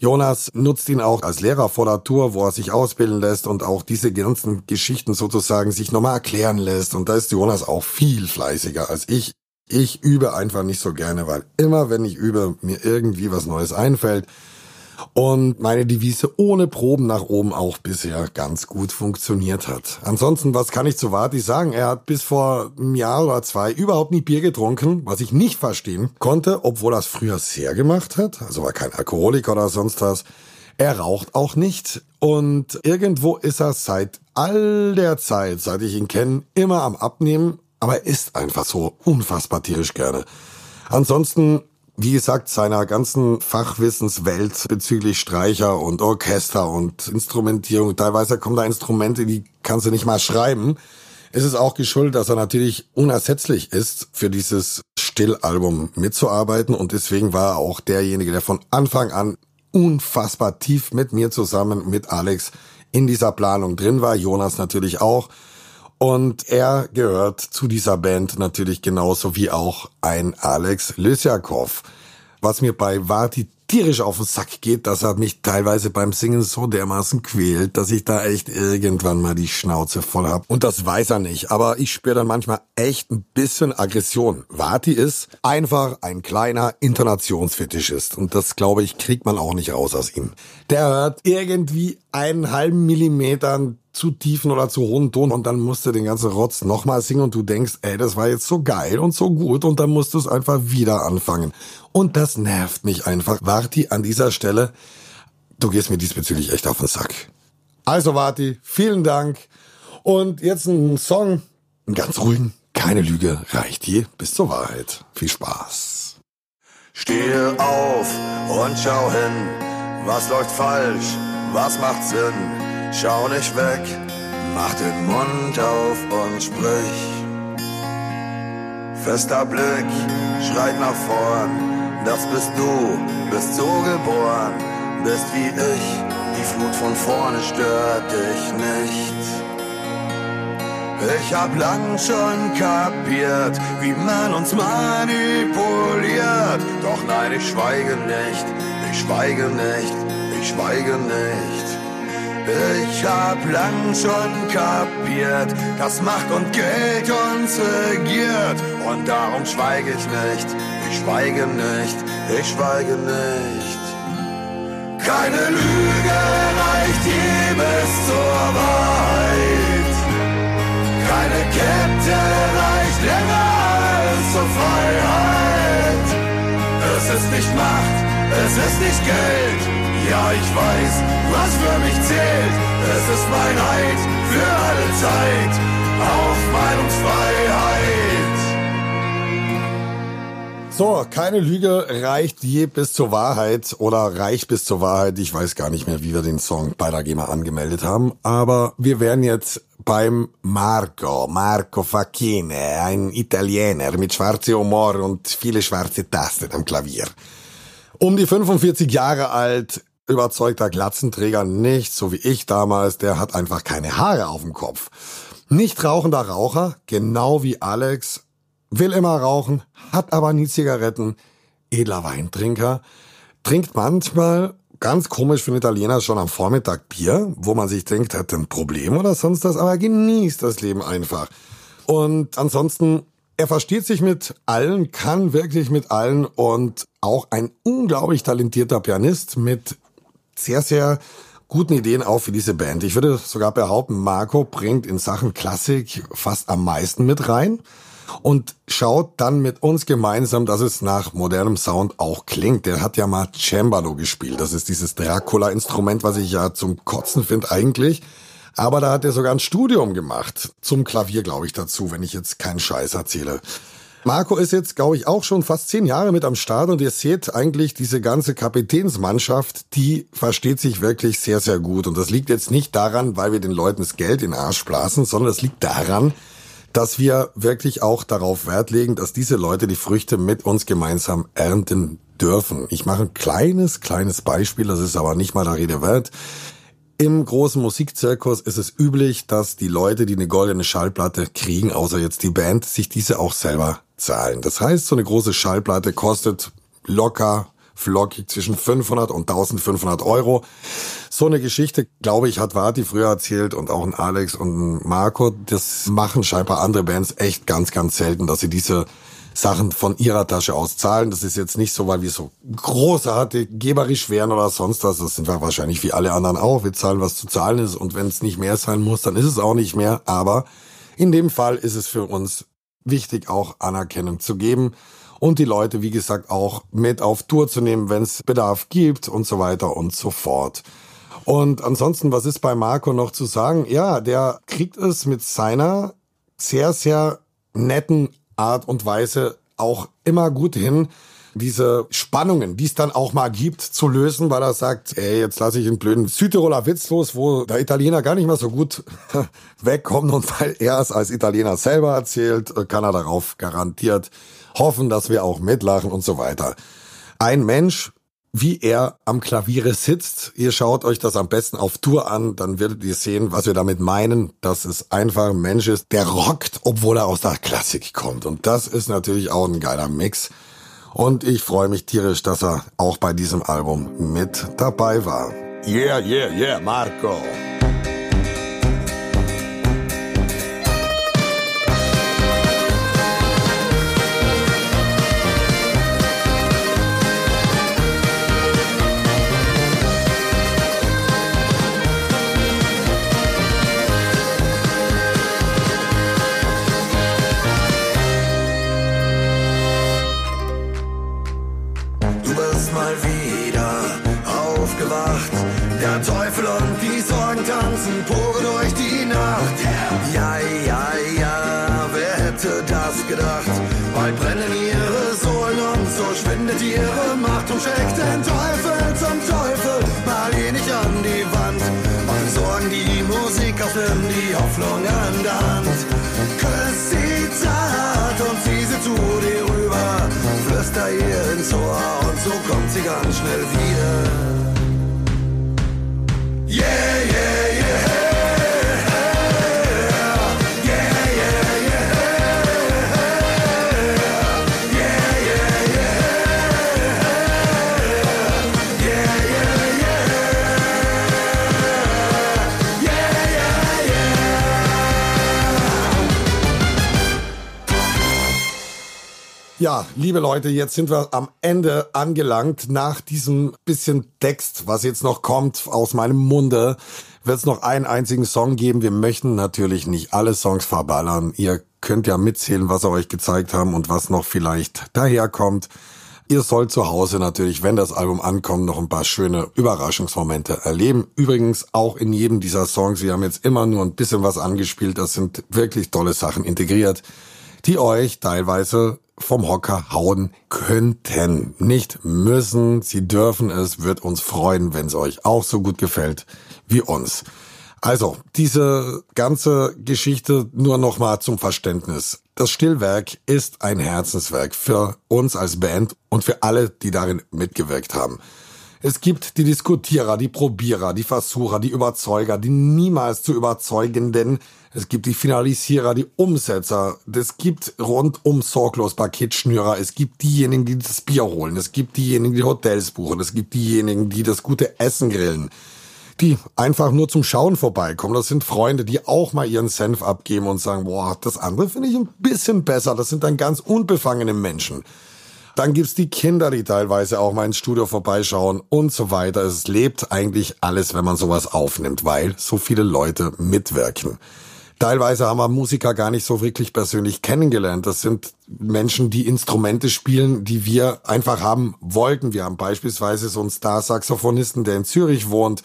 Jonas nutzt ihn auch als Lehrer vor der Tour, wo er sich ausbilden lässt und auch diese ganzen Geschichten sozusagen sich nochmal erklären lässt. Und da ist Jonas auch viel fleißiger als ich. Ich übe einfach nicht so gerne, weil immer wenn ich übe, mir irgendwie was Neues einfällt. Und meine Devise ohne Proben nach oben auch bisher ganz gut funktioniert hat. Ansonsten, was kann ich zu Vati sagen? Er hat bis vor einem Jahr oder zwei überhaupt nie Bier getrunken, was ich nicht verstehen konnte, obwohl er es früher sehr gemacht hat. Also war kein Alkoholiker oder sonst was. Er raucht auch nicht. Und irgendwo ist er seit all der Zeit, seit ich ihn kenne, immer am Abnehmen. Aber er isst einfach so unfassbar tierisch gerne. Ansonsten wie gesagt, seiner ganzen Fachwissenswelt bezüglich Streicher und Orchester und Instrumentierung. Teilweise kommen da Instrumente, die kannst du nicht mal schreiben. Es ist auch geschuldet, dass er natürlich unersetzlich ist, für dieses Stillalbum mitzuarbeiten und deswegen war er auch derjenige, der von Anfang an unfassbar tief mit mir zusammen, mit Alex in dieser Planung drin war. Jonas natürlich auch. Und er gehört zu dieser Band natürlich genauso wie auch ein Alex Lysjakov. Was mir bei Vati tierisch auf den Sack geht, dass er mich teilweise beim Singen so dermaßen quält, dass ich da echt irgendwann mal die Schnauze voll hab. Und das weiß er nicht, aber ich spüre dann manchmal echt ein bisschen Aggression. Vati ist einfach ein kleiner Intonationsfetischist und das glaube ich kriegt man auch nicht raus aus ihm. Der hört irgendwie einen halben Millimetern zu tiefen oder zu hohen Ton und dann musst du den ganzen Rotz nochmal singen und du denkst, ey, das war jetzt so geil und so gut und dann musst du es einfach wieder anfangen. Und das nervt mich einfach. Warti, an dieser Stelle, du gehst mir diesbezüglich echt auf den Sack. Also Warti, vielen Dank. Und jetzt ein Song, einen ganz ruhigen, keine Lüge, reicht je bis zur Wahrheit. Viel Spaß. Stehe auf und schau hin, was läuft falsch, was macht Sinn Schau nicht weg, mach den Mund auf und sprich. Fester Blick, schreit nach vorn, das bist du, bist so geboren, bist wie ich, die Flut von vorne stört dich nicht. Ich hab lang schon kapiert, wie man uns manipuliert. Doch nein, ich schweige nicht, ich schweige nicht, ich schweige nicht. Ich hab lang schon kapiert, dass Macht und Geld uns regiert. Und darum schweige ich nicht, ich schweige nicht, ich schweige nicht. Keine Lüge reicht je bis zur Wahrheit. Keine Kette reicht länger als zur Freiheit. Es ist nicht Macht, es ist nicht Geld ja, ich weiß, was für mich zählt. Es ist Wahrheit für alle Zeit. auf Meinungsfreiheit. So, keine Lüge reicht je bis zur Wahrheit oder reicht bis zur Wahrheit. Ich weiß gar nicht mehr, wie wir den Song bei der GEMA angemeldet haben, aber wir werden jetzt beim Marco, Marco Facchine, ein Italiener mit schwarzem Humor und viele schwarze Tasten am Klavier. Um die 45 Jahre alt, überzeugter Glatzenträger, nicht so wie ich damals, der hat einfach keine Haare auf dem Kopf. Nicht rauchender Raucher, genau wie Alex, will immer rauchen, hat aber nie Zigaretten, edler Weintrinker, trinkt manchmal, ganz komisch für einen Italiener, schon am Vormittag Bier, wo man sich denkt, hat ein Problem oder sonst was, aber genießt das Leben einfach. Und ansonsten, er versteht sich mit allen, kann wirklich mit allen und auch ein unglaublich talentierter Pianist mit sehr, sehr guten Ideen auch für diese Band. Ich würde sogar behaupten, Marco bringt in Sachen Klassik fast am meisten mit rein und schaut dann mit uns gemeinsam, dass es nach modernem Sound auch klingt. Der hat ja mal Cembalo gespielt. Das ist dieses Dracula-Instrument, was ich ja zum Kotzen finde eigentlich. Aber da hat er sogar ein Studium gemacht. Zum Klavier, glaube ich, dazu, wenn ich jetzt keinen Scheiß erzähle. Marco ist jetzt, glaube ich, auch schon fast zehn Jahre mit am Start und ihr seht eigentlich diese ganze Kapitänsmannschaft, die versteht sich wirklich sehr, sehr gut. Und das liegt jetzt nicht daran, weil wir den Leuten das Geld in den Arsch blasen, sondern es liegt daran, dass wir wirklich auch darauf Wert legen, dass diese Leute die Früchte mit uns gemeinsam ernten dürfen. Ich mache ein kleines, kleines Beispiel, das ist aber nicht mal der Rede wert. Im großen Musikzirkus ist es üblich, dass die Leute, die eine goldene Schallplatte kriegen, außer jetzt die Band, sich diese auch selber zahlen. Das heißt, so eine große Schallplatte kostet locker flockig zwischen 500 und 1500 Euro. So eine Geschichte, glaube ich, hat Vati früher erzählt und auch ein Alex und ein Marco. Das machen scheinbar andere Bands echt ganz, ganz selten, dass sie diese Sachen von ihrer Tasche aus zahlen. Das ist jetzt nicht so, weil wir so großartig geberisch wären oder sonst was. Das sind wir wahrscheinlich wie alle anderen auch. Wir zahlen, was zu zahlen ist. Und wenn es nicht mehr sein muss, dann ist es auch nicht mehr. Aber in dem Fall ist es für uns wichtig, auch Anerkennung zu geben und die Leute, wie gesagt, auch mit auf Tour zu nehmen, wenn es Bedarf gibt und so weiter und so fort. Und ansonsten, was ist bei Marco noch zu sagen? Ja, der kriegt es mit seiner sehr, sehr netten Art und Weise auch immer gut hin, diese Spannungen, die es dann auch mal gibt, zu lösen, weil er sagt, ey, jetzt lasse ich einen blöden Südtiroler Witz los, wo der Italiener gar nicht mehr so gut wegkommt und weil er es als Italiener selber erzählt, kann er darauf garantiert hoffen, dass wir auch mitlachen und so weiter. Ein Mensch, wie er am Klaviere sitzt. Ihr schaut euch das am besten auf Tour an, dann werdet ihr sehen, was wir damit meinen, dass es einfach ein Mensch ist, der rockt, obwohl er aus der Klassik kommt. Und das ist natürlich auch ein geiler Mix. Und ich freue mich tierisch, dass er auch bei diesem Album mit dabei war. Yeah, yeah, yeah, Marco. Ja, liebe Leute, jetzt sind wir am Ende angelangt. Nach diesem bisschen Text, was jetzt noch kommt aus meinem Munde, wird es noch einen einzigen Song geben. Wir möchten natürlich nicht alle Songs verballern. Ihr könnt ja mitzählen, was wir euch gezeigt haben und was noch vielleicht daherkommt. Ihr sollt zu Hause natürlich, wenn das Album ankommt, noch ein paar schöne Überraschungsmomente erleben. Übrigens auch in jedem dieser Songs, wir haben jetzt immer nur ein bisschen was angespielt, das sind wirklich tolle Sachen integriert, die euch teilweise vom Hocker hauen könnten. Nicht müssen, sie dürfen es, wird uns freuen, wenn es euch auch so gut gefällt wie uns. Also, diese ganze Geschichte nur nochmal zum Verständnis. Das Stillwerk ist ein Herzenswerk für uns als Band und für alle, die darin mitgewirkt haben. Es gibt die Diskutierer, die Probierer, die Versucher, die Überzeuger, die niemals zu überzeugenden. Es gibt die Finalisierer, die Umsetzer. Es gibt rundum sorglos Paketschnürer. Es gibt diejenigen, die das Bier holen. Es gibt diejenigen, die Hotels buchen. Es gibt diejenigen, die das gute Essen grillen die einfach nur zum Schauen vorbeikommen. Das sind Freunde, die auch mal ihren Senf abgeben und sagen, boah, das andere finde ich ein bisschen besser. Das sind dann ganz unbefangene Menschen. Dann gibt's die Kinder, die teilweise auch mal ins Studio vorbeischauen und so weiter. Es lebt eigentlich alles, wenn man sowas aufnimmt, weil so viele Leute mitwirken. Teilweise haben wir Musiker gar nicht so wirklich persönlich kennengelernt. Das sind Menschen, die Instrumente spielen, die wir einfach haben wollten. Wir haben beispielsweise so einen Star-Saxophonisten, der in Zürich wohnt,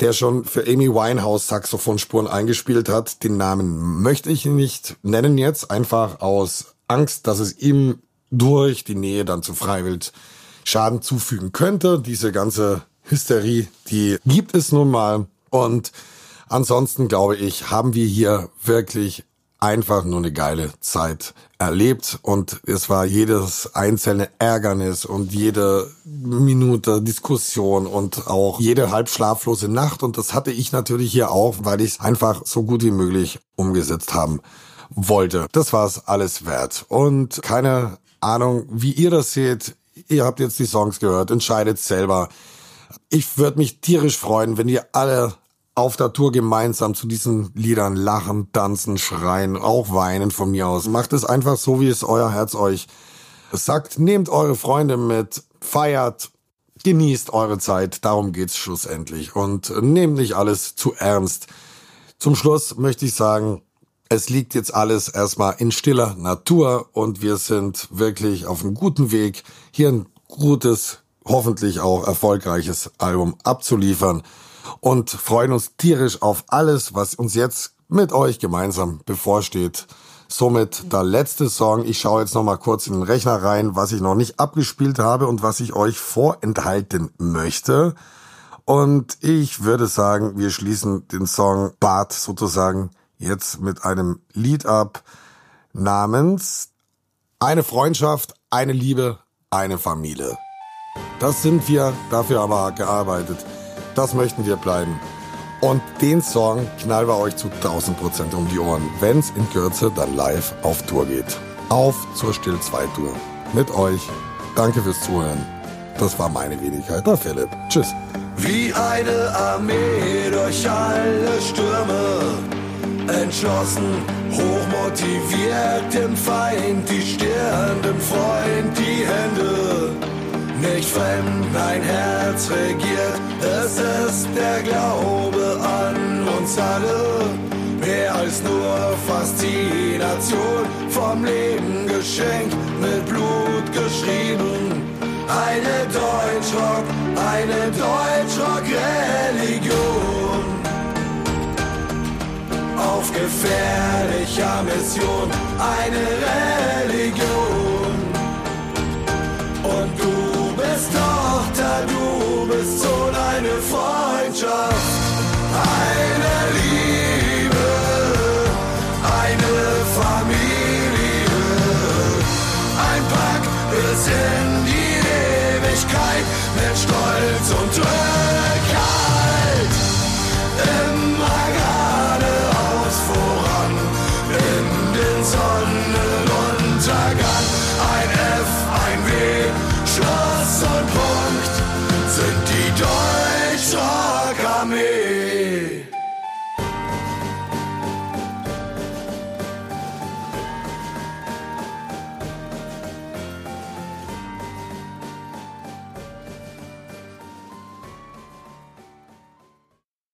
der schon für Amy Winehouse Saxophonspuren eingespielt hat. Den Namen möchte ich nicht nennen jetzt, einfach aus Angst, dass es ihm durch die Nähe dann zu Freiwild Schaden zufügen könnte. Diese ganze Hysterie, die gibt es nun mal. Und ansonsten glaube ich, haben wir hier wirklich einfach nur eine geile Zeit erlebt und es war jedes einzelne Ärgernis und jede Minute Diskussion und auch jede halb schlaflose Nacht und das hatte ich natürlich hier auch, weil ich es einfach so gut wie möglich umgesetzt haben wollte. Das war es alles wert und keine Ahnung, wie ihr das seht. Ihr habt jetzt die Songs gehört, entscheidet selber. Ich würde mich tierisch freuen, wenn ihr alle auf der Tour gemeinsam zu diesen Liedern lachen, tanzen, schreien, auch weinen von mir aus. Macht es einfach so, wie es euer Herz euch sagt. Nehmt eure Freunde mit, feiert, genießt eure Zeit. Darum geht's schlussendlich. Und nehmt nicht alles zu ernst. Zum Schluss möchte ich sagen, es liegt jetzt alles erstmal in stiller Natur und wir sind wirklich auf einem guten Weg, hier ein gutes, hoffentlich auch erfolgreiches Album abzuliefern und freuen uns tierisch auf alles, was uns jetzt mit euch gemeinsam bevorsteht. Somit der letzte Song. Ich schaue jetzt noch mal kurz in den Rechner rein, was ich noch nicht abgespielt habe und was ich euch vorenthalten möchte. Und ich würde sagen, wir schließen den Song Bart sozusagen jetzt mit einem Lied ab namens Eine Freundschaft, eine Liebe, eine Familie. Das sind wir, dafür aber gearbeitet. Das möchten wir bleiben. Und den Song knallen wir euch zu 1000 Prozent um die Ohren, wenn es in Kürze dann live auf Tour geht. Auf zur Still 2 Tour. Mit euch. Danke fürs Zuhören. Das war meine Wenigkeit, der Philipp. Tschüss. Wie eine Armee durch alle Stürme, entschlossen, hochmotiviert dem Feind, die Stirn, dem Freund, die Hände nicht fremd, mein Herz regiert. Es ist der Glaube an uns alle, mehr als nur Faszination, vom Leben geschenkt, mit Blut geschrieben. Eine Deutschrock, eine Deutschrock-Religion. Auf gefährlicher Mission, eine Religion. Du bist Sohn, eine Freundschaft, eine Liebe, eine Familie, ein Pakt bis in die Ewigkeit mit Stolz und Tod.